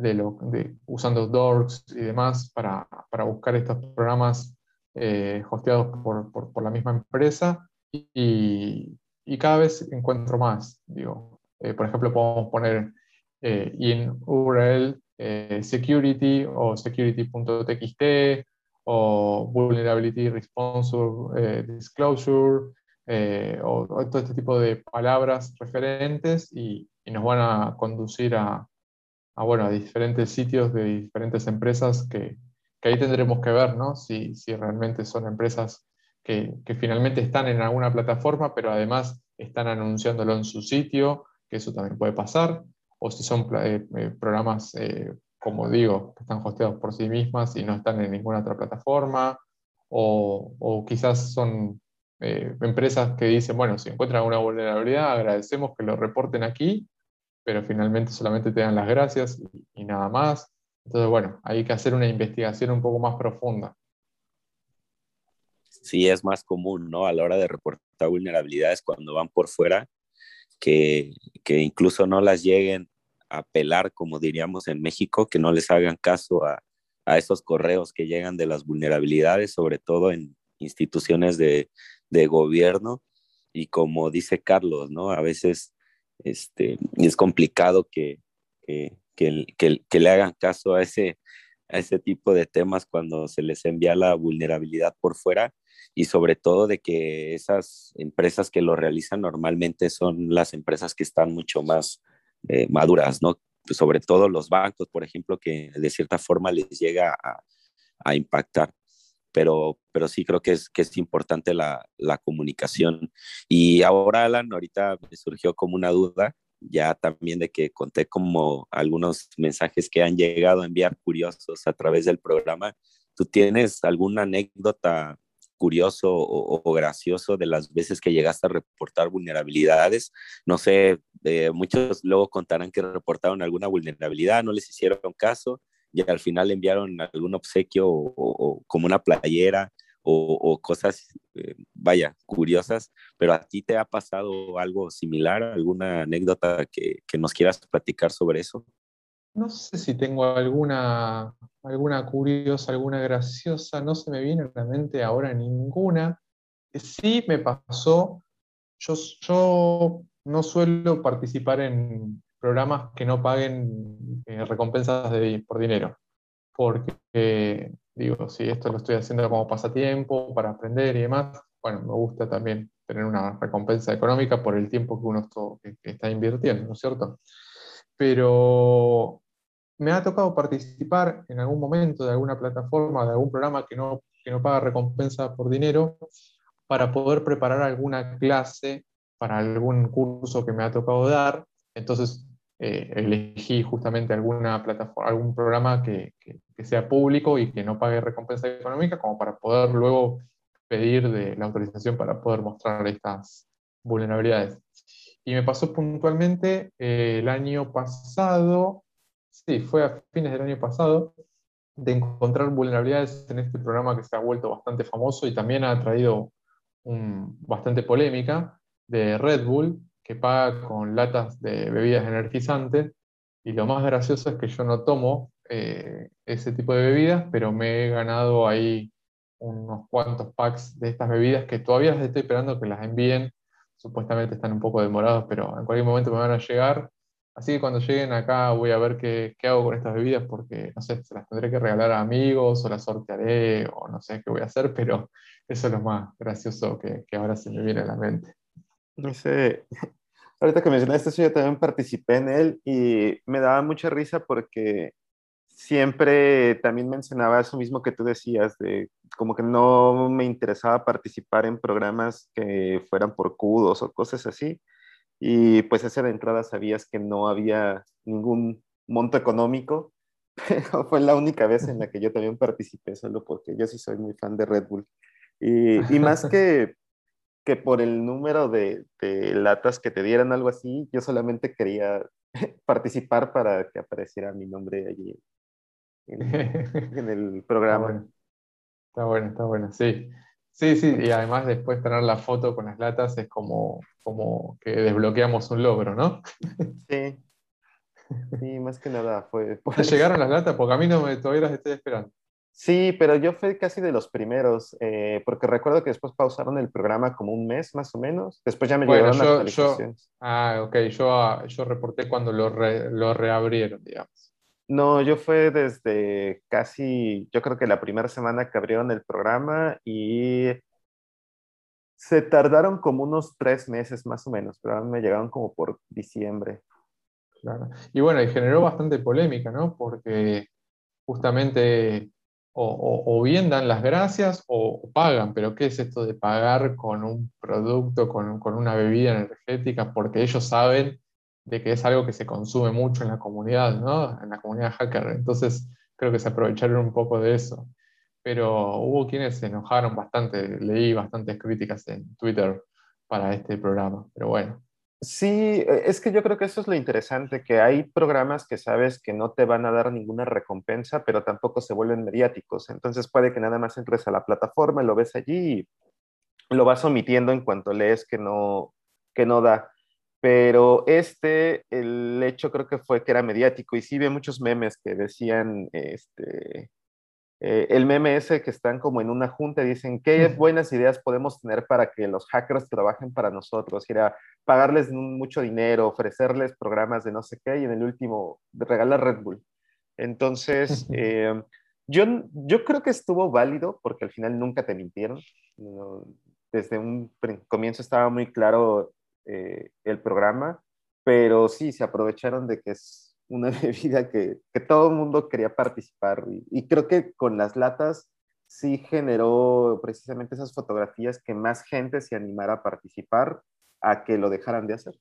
de usando Dorks y demás para, para buscar estos programas eh, hosteados por, por, la misma empresa y, y, cada vez encuentro más. Digo, eh, por ejemplo, podemos poner eh, en URL security o security.txt o vulnerability response disclosure eh, o, todo este tipo de palabras referentes y, nos van a conducir a, bueno, a diferentes sitios de diferentes empresas que, ahí tendremos que ver ¿no? si, realmente son empresas que, finalmente están en alguna plataforma, pero además están anunciándolo en su sitio, que eso también puede pasar, o si son eh, eh, programas, como digo, que están hosteados por sí mismas y no están en ninguna otra plataforma, o, quizás son eh, empresas que dicen, bueno, si encuentran una vulnerabilidad, agradecemos que lo reporten aquí, pero finalmente solamente te dan las gracias y, nada más. Entonces, bueno, hay que hacer una investigación un poco más profunda. Sí, es más común, ¿no? A la hora de reportar vulnerabilidades cuando van por fuera, que, que incluso no las lleguen a pelar, como diríamos en México, que no les hagan caso a, a esos correos que llegan de las vulnerabilidades, sobre todo en instituciones de, de gobierno y como dice Carlos, ¿no? A veces este, es complicado que, que, que, le hagan caso a ese, a ese tipo de temas cuando se les envía la vulnerabilidad por fuera y sobre todo de que esas empresas que lo realizan normalmente son las empresas que están mucho más eh, maduras, ¿no? Sobre todo los bancos, por ejemplo, que de cierta forma les llega a impactar pero, pero sí creo que es, que es importante la, la comunicación. Y ahora, Alan, ahorita me surgió como una duda, ya también de que conté como algunos mensajes que han llegado a enviar curiosos a través del programa. ¿Tú tienes alguna anécdota curioso o, gracioso de las veces que llegaste a reportar vulnerabilidades? No sé, eh, muchos luego contarán que reportaron alguna vulnerabilidad, no les hicieron caso y al final enviaron algún obsequio o, como una playera o, cosas, eh, vaya, curiosas, pero a ti te ha pasado algo similar, alguna anécdota que, que, nos quieras platicar sobre eso? No sé si tengo alguna, alguna curiosa, alguna graciosa, no se me viene a la mente ahora ninguna. Sí me pasó, yo, yo no suelo participar en, programas que no paguen eh, recompensas por dinero. Porque, digo, si esto lo estoy haciendo como pasatiempo, para aprender y demás, bueno, me gusta también tener una recompensa económica por el tiempo que uno está invirtiendo, ¿no es cierto? Pero me ha tocado participar en algún momento de alguna plataforma, de algún programa que no, que no paga recompensa por dinero, para poder preparar alguna clase para algún curso que me ha tocado dar. Entonces, eh, elegí justamente alguna plataforma, algún programa que, sea público y que no pague recompensa económica, como para poder luego pedir de la autorización para poder mostrar estas vulnerabilidades. Y me pasó puntualmente eh, el año pasado, sí, fue a fines del año pasado, de encontrar vulnerabilidades en este programa que se ha vuelto bastante famoso y también ha traído bastante polémica de Red Bull, que paga con latas de bebidas energizantes. Y lo más gracioso es que yo no tomo eh, ese tipo de bebidas, pero me he ganado ahí unos cuantos packs de estas bebidas que todavía las estoy esperando que las envíen. Supuestamente están un poco demorados, pero en cualquier momento me van a llegar. Así que cuando lleguen acá voy a ver qué, qué, hago con estas bebidas porque, no sé, se las tendré que regalar a amigos o las sortearé o no sé qué voy a hacer, <laughs> pero eso es lo más gracioso que, que ahora se me viene a la mente. No sé, ahorita que mencionaste eso, yo también participé en él y me daba mucha risa porque siempre también mencionaba eso mismo que tú decías, de como que no me interesaba participar en programas que fueran por cudos o cosas así. Y pues esa de entrada sabías que no había ningún monto económico, <laughs> pero fue la única vez en la que yo también participé, solo porque yo sí soy muy fan de Red Bull. Y, y más <laughs> que, que por el número de, de, latas que te dieran, algo así, yo solamente quería <laughs> participar para que apareciera mi nombre allí en, <laughs> en el programa. Está bueno, está bueno, sí. Sí, sí, y además después tener la foto con las latas es como, como que desbloqueamos un logro, ¿no? Sí. Sí, más que nada fue. ¿Te llegaron las latas? Porque a mí no me, todavía las estoy esperando. Sí, pero yo fui casi de los primeros, eh, porque recuerdo que después pausaron el programa como un mes más o menos. Después ya me llegaron las actualizaciones. ah, ok, yo, yo reporté cuando lo, lo reabrieron, digamos. No, yo fue desde casi, yo creo que la primera semana que abrieron el programa y se tardaron como unos tres meses más o menos, pero a mí me llegaron como por diciembre. Claro. Y bueno, y generó bastante polémica, ¿no? Porque justamente o, o, bien dan las gracias o, pagan, pero ¿qué es esto de pagar con un producto, con, con una bebida energética? Porque ellos saben de que es algo que se consume mucho en la comunidad, ¿no? En la comunidad hacker. Entonces, creo que se aprovecharon un poco de eso. Pero hubo quienes se enojaron bastante, leí bastantes críticas en Twitter para este programa, pero bueno. Sí, e, es que yo creo que eso es lo interesante, que hay programas que sabes que no te van a dar ninguna recompensa, pero tampoco se vuelven mediáticos. Entonces puede que nada más entres a la plataforma, lo ves allí y lo vas omitiendo en cuanto lees que no, que no da. Pero este, el hecho creo que fue que era mediático y sí vi muchos memes que decían, este, eh, el meme ese que están como en una junta y dicen, ¿qué buenas ideas podemos tener para que los hackers trabajen para nosotros? Y era pagarles mucho dinero, ofrecerles programas de no sé qué y en el último, regalar Red Bull. Entonces, eh, yo, yo creo que estuvo válido porque al final nunca te mintieron. desde un comienzo estaba muy claro eh, el programa, pero sí, se aprovecharon de que es una <laughs> bebida que, que todo el mundo quería participar y, creo que con las latas sí generó precisamente esas fotografías que más gente se animara a participar a que lo dejaran de hacer.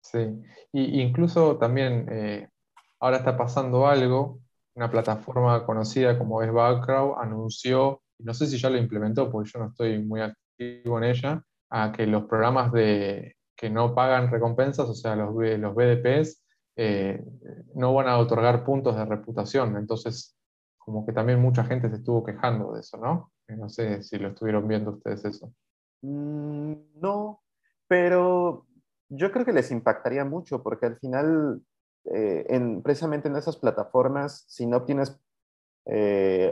Sí, y incluso también eh, ahora está pasando algo, una plataforma conocida como es Background anunció, no sé si ya lo implementó porque yo no estoy muy activo en ella, a que los programas de, que no pagan recompensas, o sea, los, los BDPs, eh, no van a otorgar puntos de reputación. Entonces, como que también mucha gente se estuvo quejando de eso, ¿no? Eh, no sé si lo estuvieron viendo ustedes eso. Mm, no, pero yo creo que les impactaría mucho porque al final, eh, en, precisamente en esas plataformas, si no obtienes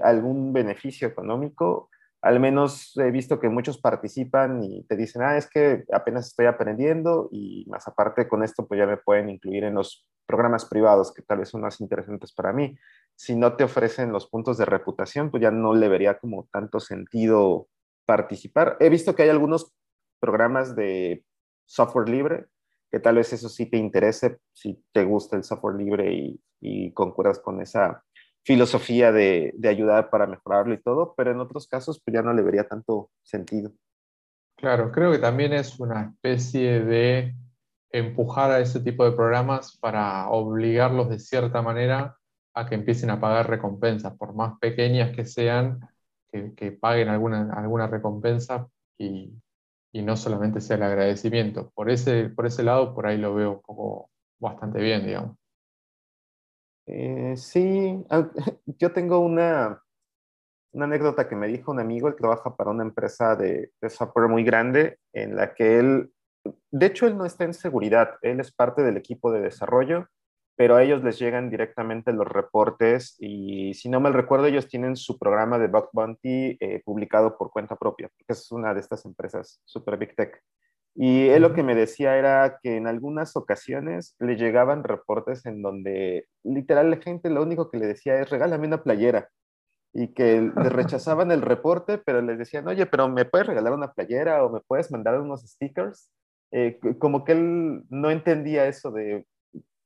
algún beneficio económico, al menos he visto que muchos participan y te dicen, ah, es que apenas estoy aprendiendo y más aparte con esto, pues ya me pueden incluir en los programas privados que tal vez son más interesantes para mí. Si no te ofrecen los puntos de reputación, pues ya no le vería como tanto sentido participar. He visto que hay algunos programas de software libre, que tal vez eso sí te interese, si te gusta el software libre y, y concuerdas con esa filosofía de, de, ayudar para mejorarlo y todo, pero en otros casos pues ya no le vería tanto sentido. Claro, creo que también es una especie de empujar a ese tipo de programas para obligarlos de cierta manera a que empiecen a pagar recompensas, por más pequeñas que sean, que, paguen alguna, alguna recompensa y, y, no solamente sea el agradecimiento. Por ese, por ese lado, por ahí lo veo un poco bastante bien, digamos. Eh, sí, <laughs> yo tengo una, una anécdota que me dijo un amigo, él trabaja para una empresa de, software muy grande en la que él, de hecho él no está en seguridad, él es parte del equipo de desarrollo, pero a ellos les llegan directamente los reportes y si no mal recuerdo ellos tienen su programa de Bug Bounty eh, publicado por cuenta propia, porque es una de estas empresas super big tech. Y él lo que me decía era que en algunas ocasiones le llegaban reportes en donde literal la gente lo único que le decía es regálame una playera y que le <laughs> rechazaban el reporte, pero les decían, oye, pero ¿me puedes regalar una playera o me puedes mandar unos stickers? Eh, como que él no entendía eso de,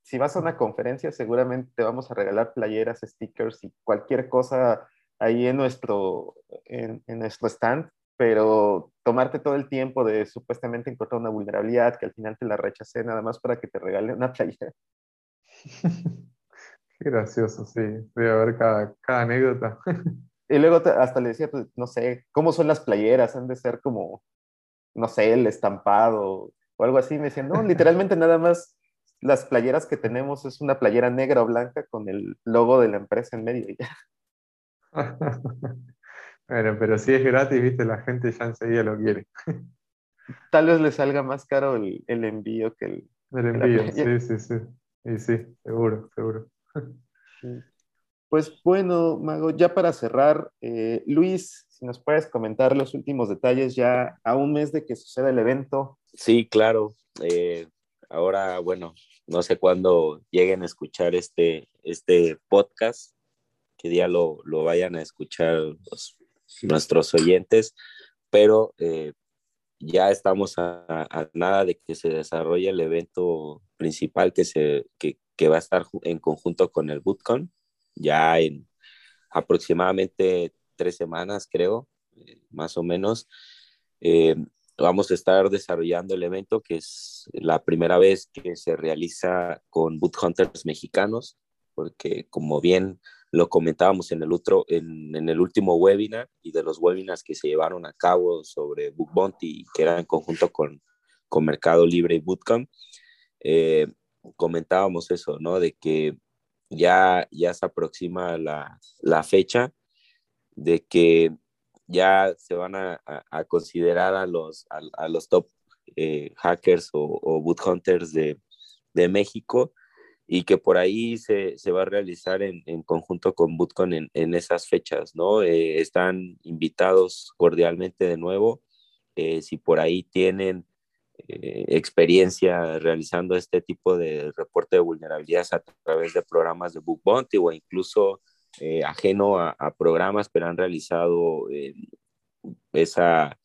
si vas a una conferencia, seguramente te vamos a regalar playeras, stickers y cualquier cosa ahí en nuestro, en, en nuestro stand, pero tomarte todo el tiempo de supuestamente encontrar una vulnerabilidad que al final te la rechacé nada más para que te regale una <laughs> playera. Qué gracioso, sí. Voy a ver cada, cada anécdota. <laughs> Y luego hasta le decía, pues, no sé, ¿cómo son las playeras? Han de ser como, no sé, el estampado o algo así. Me decían, no, literalmente nada más las playeras que tenemos es una playera negra o blanca con el logo de la empresa en medio y ya. <laughs> bueno, pero si es gratis, viste, la gente ya enseguida lo quiere. Tal vez le salga más caro el, el envío que el... El envío, sí, sí, sí. Y sí, seguro, seguro. Pues bueno, Mago, ya para cerrar, eh, Luis, si nos puedes comentar los últimos detalles ya a un mes de que suceda el evento. Sí, claro. Eh, ahora, bueno, no sé cuándo lleguen a escuchar este, este podcast, qué día lo, lo vayan a escuchar nuestros oyentes, pero eh, ya estamos a, nada de que se desarrolle el evento principal que, se, que, que va a estar en conjunto con el Bootcon, ya en aproximadamente tres semanas, creo, eh, más o menos. Vamos a estar desarrollando el evento que es la primera vez que se realiza con boot hunters mexicanos, porque como bien lo comentábamos en el, otro, en, el último webinar y de los webinars que se llevaron a cabo sobre Book Bounty, que era en conjunto con, con Mercado Libre y Bootcamp, eh, comentábamos eso, ¿no? De que ya, ya se aproxima la, la fecha de que ya se van a, a, considerar a los, a, los top eh, hackers o, o, boot hunters de, de, México y que por ahí se, se va a realizar en, en, conjunto con Bootcon en, en esas fechas, ¿no? Eh, están invitados cordialmente de nuevo. Eh, si por ahí tienen experiencia realizando este tipo de reporte de vulnerabilidades a través de programas de Book Bounty o incluso eh, ajeno a, programas, pero han realizado eh, esa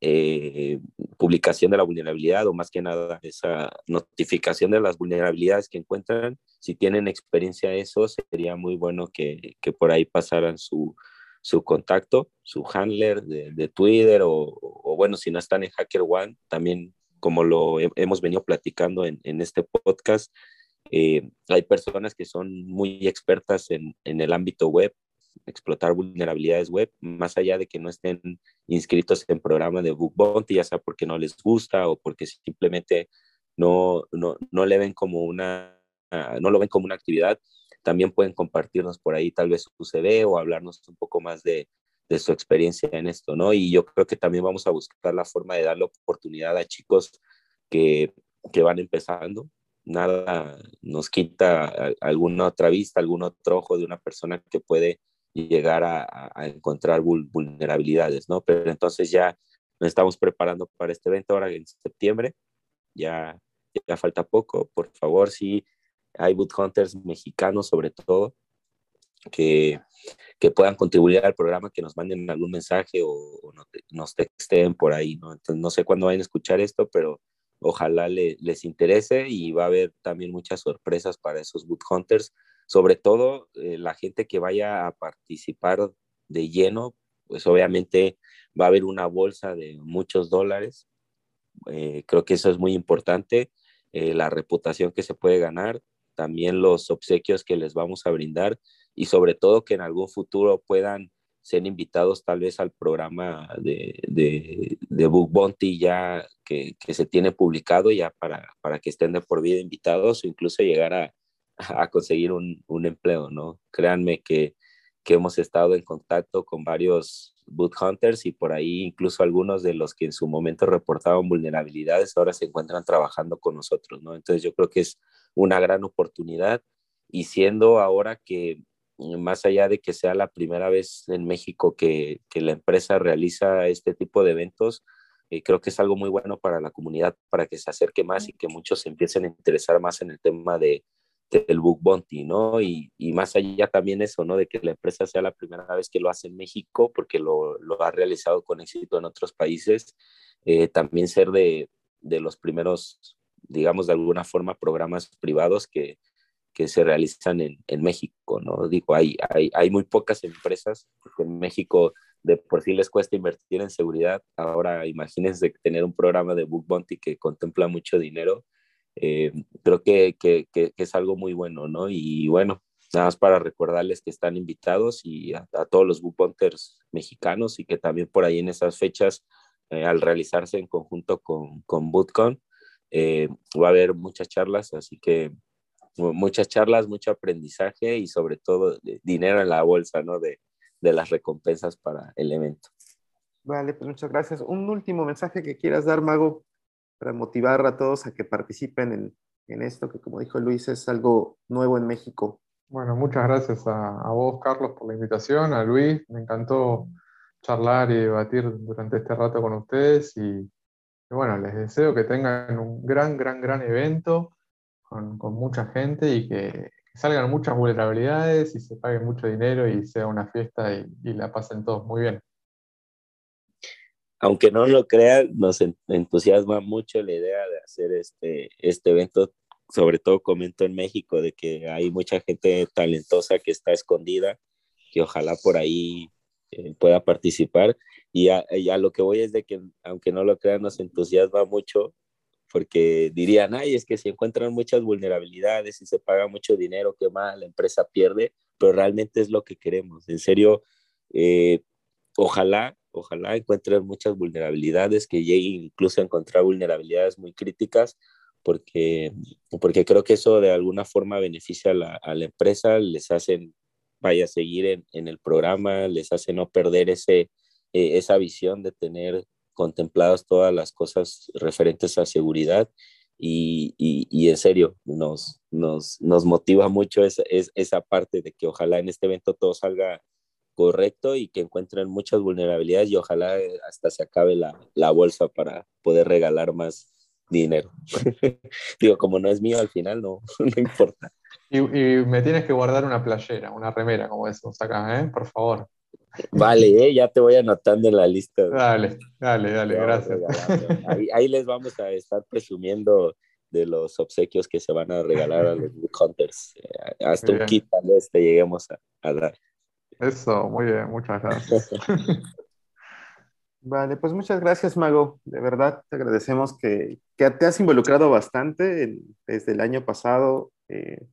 eh, publicación de la vulnerabilidad o más que nada esa notificación de las vulnerabilidades que encuentran. Si tienen experiencia de eso, sería muy bueno que, que por ahí pasaran su, su contacto, su handler de, de Twitter o, o, bueno, si no están en HackerOne, también como lo hemos venido platicando en, en este podcast, eh, hay personas que son muy expertas en, el ámbito web, explotar vulnerabilidades web, más allá de que no estén inscritos en programa de Book Bounty, ya sea porque no les gusta o porque simplemente no, no, no le ven como una, no lo ven como una actividad, también pueden compartirnos por ahí tal vez su CV o hablarnos un poco más de, de su experiencia en esto, ¿no? Y yo creo que también vamos a buscar la forma de darle oportunidad a chicos que, que van empezando, nada nos quita alguna otra vista, algún otro ojo de una persona que puede llegar a, encontrar vulnerabilidades, ¿no? Pero entonces ya nos estamos preparando para este evento ahora en septiembre, ya, ya falta poco, por favor, si hay boot hunters mexicanos sobre todo, que, que puedan contribuir al programa, que nos manden algún mensaje o, o nos texten por ahí, ¿no? Entonces no sé cuándo vayan a escuchar esto, pero ojalá le, les interese y va a haber también muchas sorpresas para esos boot hunters, sobre todo eh, la gente que vaya a participar de lleno, pues obviamente va a haber una bolsa de muchos dólares, eh, creo que eso es muy importante, eh, la reputación que se puede ganar, también los obsequios que les vamos a brindar y sobre todo que en algún futuro puedan ser invitados tal vez al programa de, de, de Book Bounty ya que, que, se tiene publicado ya para, para que estén de por vida invitados o incluso llegar a, a conseguir un, un, empleo, ¿no? Créanme que, que, hemos estado en contacto con varios boot hunters y por ahí incluso algunos de los que en su momento reportaban vulnerabilidades ahora se encuentran trabajando con nosotros, ¿no? Entonces yo creo que es una gran oportunidad y siendo ahora que más allá de que sea la primera vez en México que, que, la empresa realiza este tipo de eventos, eh, creo que es algo muy bueno para la comunidad, para que se acerque más y que muchos se empiecen a interesar más en el tema de, del book bounty, ¿no? Y, y, más allá también eso, ¿no? De que la empresa sea la primera vez que lo hace en México, porque lo, lo ha realizado con éxito en otros países, eh, también ser de, de, los primeros, digamos, de alguna forma, programas privados que, que se realizan en, en, México, ¿no? Digo, hay, hay, hay muy pocas empresas, porque en México de por sí les cuesta invertir en seguridad, ahora imagínense tener un programa de book bounty que contempla mucho dinero, eh, creo que, que, que, es algo muy bueno, ¿no? Y bueno, nada más para recordarles que están invitados y a, todos los book bounters mexicanos y que también por ahí en esas fechas, eh, al realizarse en conjunto con, con Bootcon, eh, va a haber muchas charlas, así que muchas charlas, mucho aprendizaje y sobre todo dinero en la bolsa, ¿no? De, de las recompensas para el evento. Vale, pues muchas gracias. Un último mensaje que quieras dar, Mago, para motivar a todos a que participen en, en esto, que como dijo Luis, es algo nuevo en México. Bueno, muchas gracias a, a, vos, Carlos, por la invitación, a Luis. Me encantó charlar y debatir durante este rato con ustedes y, y bueno, les deseo que tengan un gran, gran, gran evento con, con mucha gente y que, que salgan muchas vulnerabilidades y se pague mucho dinero y sea una fiesta y, y la pasen todos muy bien. Aunque no lo crean, nos entusiasma mucho la idea de hacer este, este evento, sobre todo comento en México, de que hay mucha gente talentosa que está escondida, que ojalá por ahí eh, pueda participar. Y a, y a, lo que voy es de que, aunque no lo crean, nos entusiasma mucho porque dirían, ay, es que si encuentran muchas vulnerabilidades y se paga mucho dinero, qué mal, la empresa pierde, pero realmente es lo que queremos. En serio, eh, ojalá, ojalá encuentren muchas vulnerabilidades, que lleguen incluso a encontrar vulnerabilidades muy críticas, porque, porque creo que eso de alguna forma beneficia a la, a la empresa, les hacen, vaya a seguir en, en, el programa, les hace no perder ese, eh, esa visión de tener contempladas todas las cosas referentes a seguridad y, y, y en serio, nos, nos, nos motiva mucho esa, es, esa parte de que ojalá en este evento todo salga correcto y que encuentren muchas vulnerabilidades y ojalá hasta se acabe la, la bolsa para poder regalar más dinero. <laughs> Digo, como no es mío al final, no, <laughs> no importa. Y, y, me tienes que guardar una playera, una remera, como decimos acá, ¿eh? Por favor. Vale, ¿eh? ya te voy anotando en la lista. Dale, dale, dale, gracias. Ahí, ahí, les vamos a estar presumiendo de los obsequios que se van a regalar a los Hunters. Eh, hasta un kit tal vez te lleguemos a, a, dar. Eso, muy bien, muchas gracias. <laughs> Vale, pues muchas gracias, Mago. De verdad, te agradecemos que, que te has involucrado bastante en, desde el año pasado. Eh,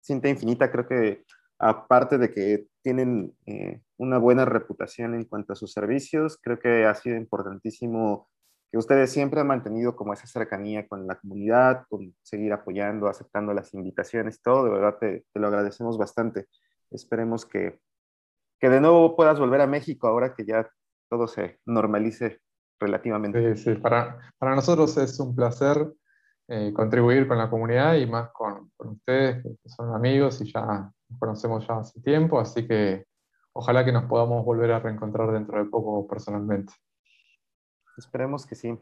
Cinta Infinita, creo que aparte de que tienen eh, una buena reputación en cuanto a sus servicios, creo que ha sido importantísimo que ustedes siempre han mantenido como esa cercanía con la comunidad, con seguir apoyando, aceptando las invitaciones, todo, de verdad te, te lo agradecemos bastante. Esperemos que, que de nuevo puedas volver a México ahora que ya todo se normalice relativamente. Sí, sí, para, para nosotros es un placer eh, contribuir con la comunidad y más con, con, ustedes, que son amigos y ya nos conocemos ya hace tiempo, así que ojalá que nos podamos volver a reencontrar dentro de poco personalmente. Esperemos que sí.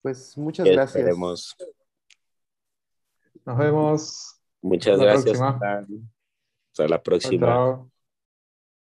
Pues muchas gracias. Esperemos. Nos vemos. Muchas Hasta gracias. La Hasta la próxima. Chao, chao.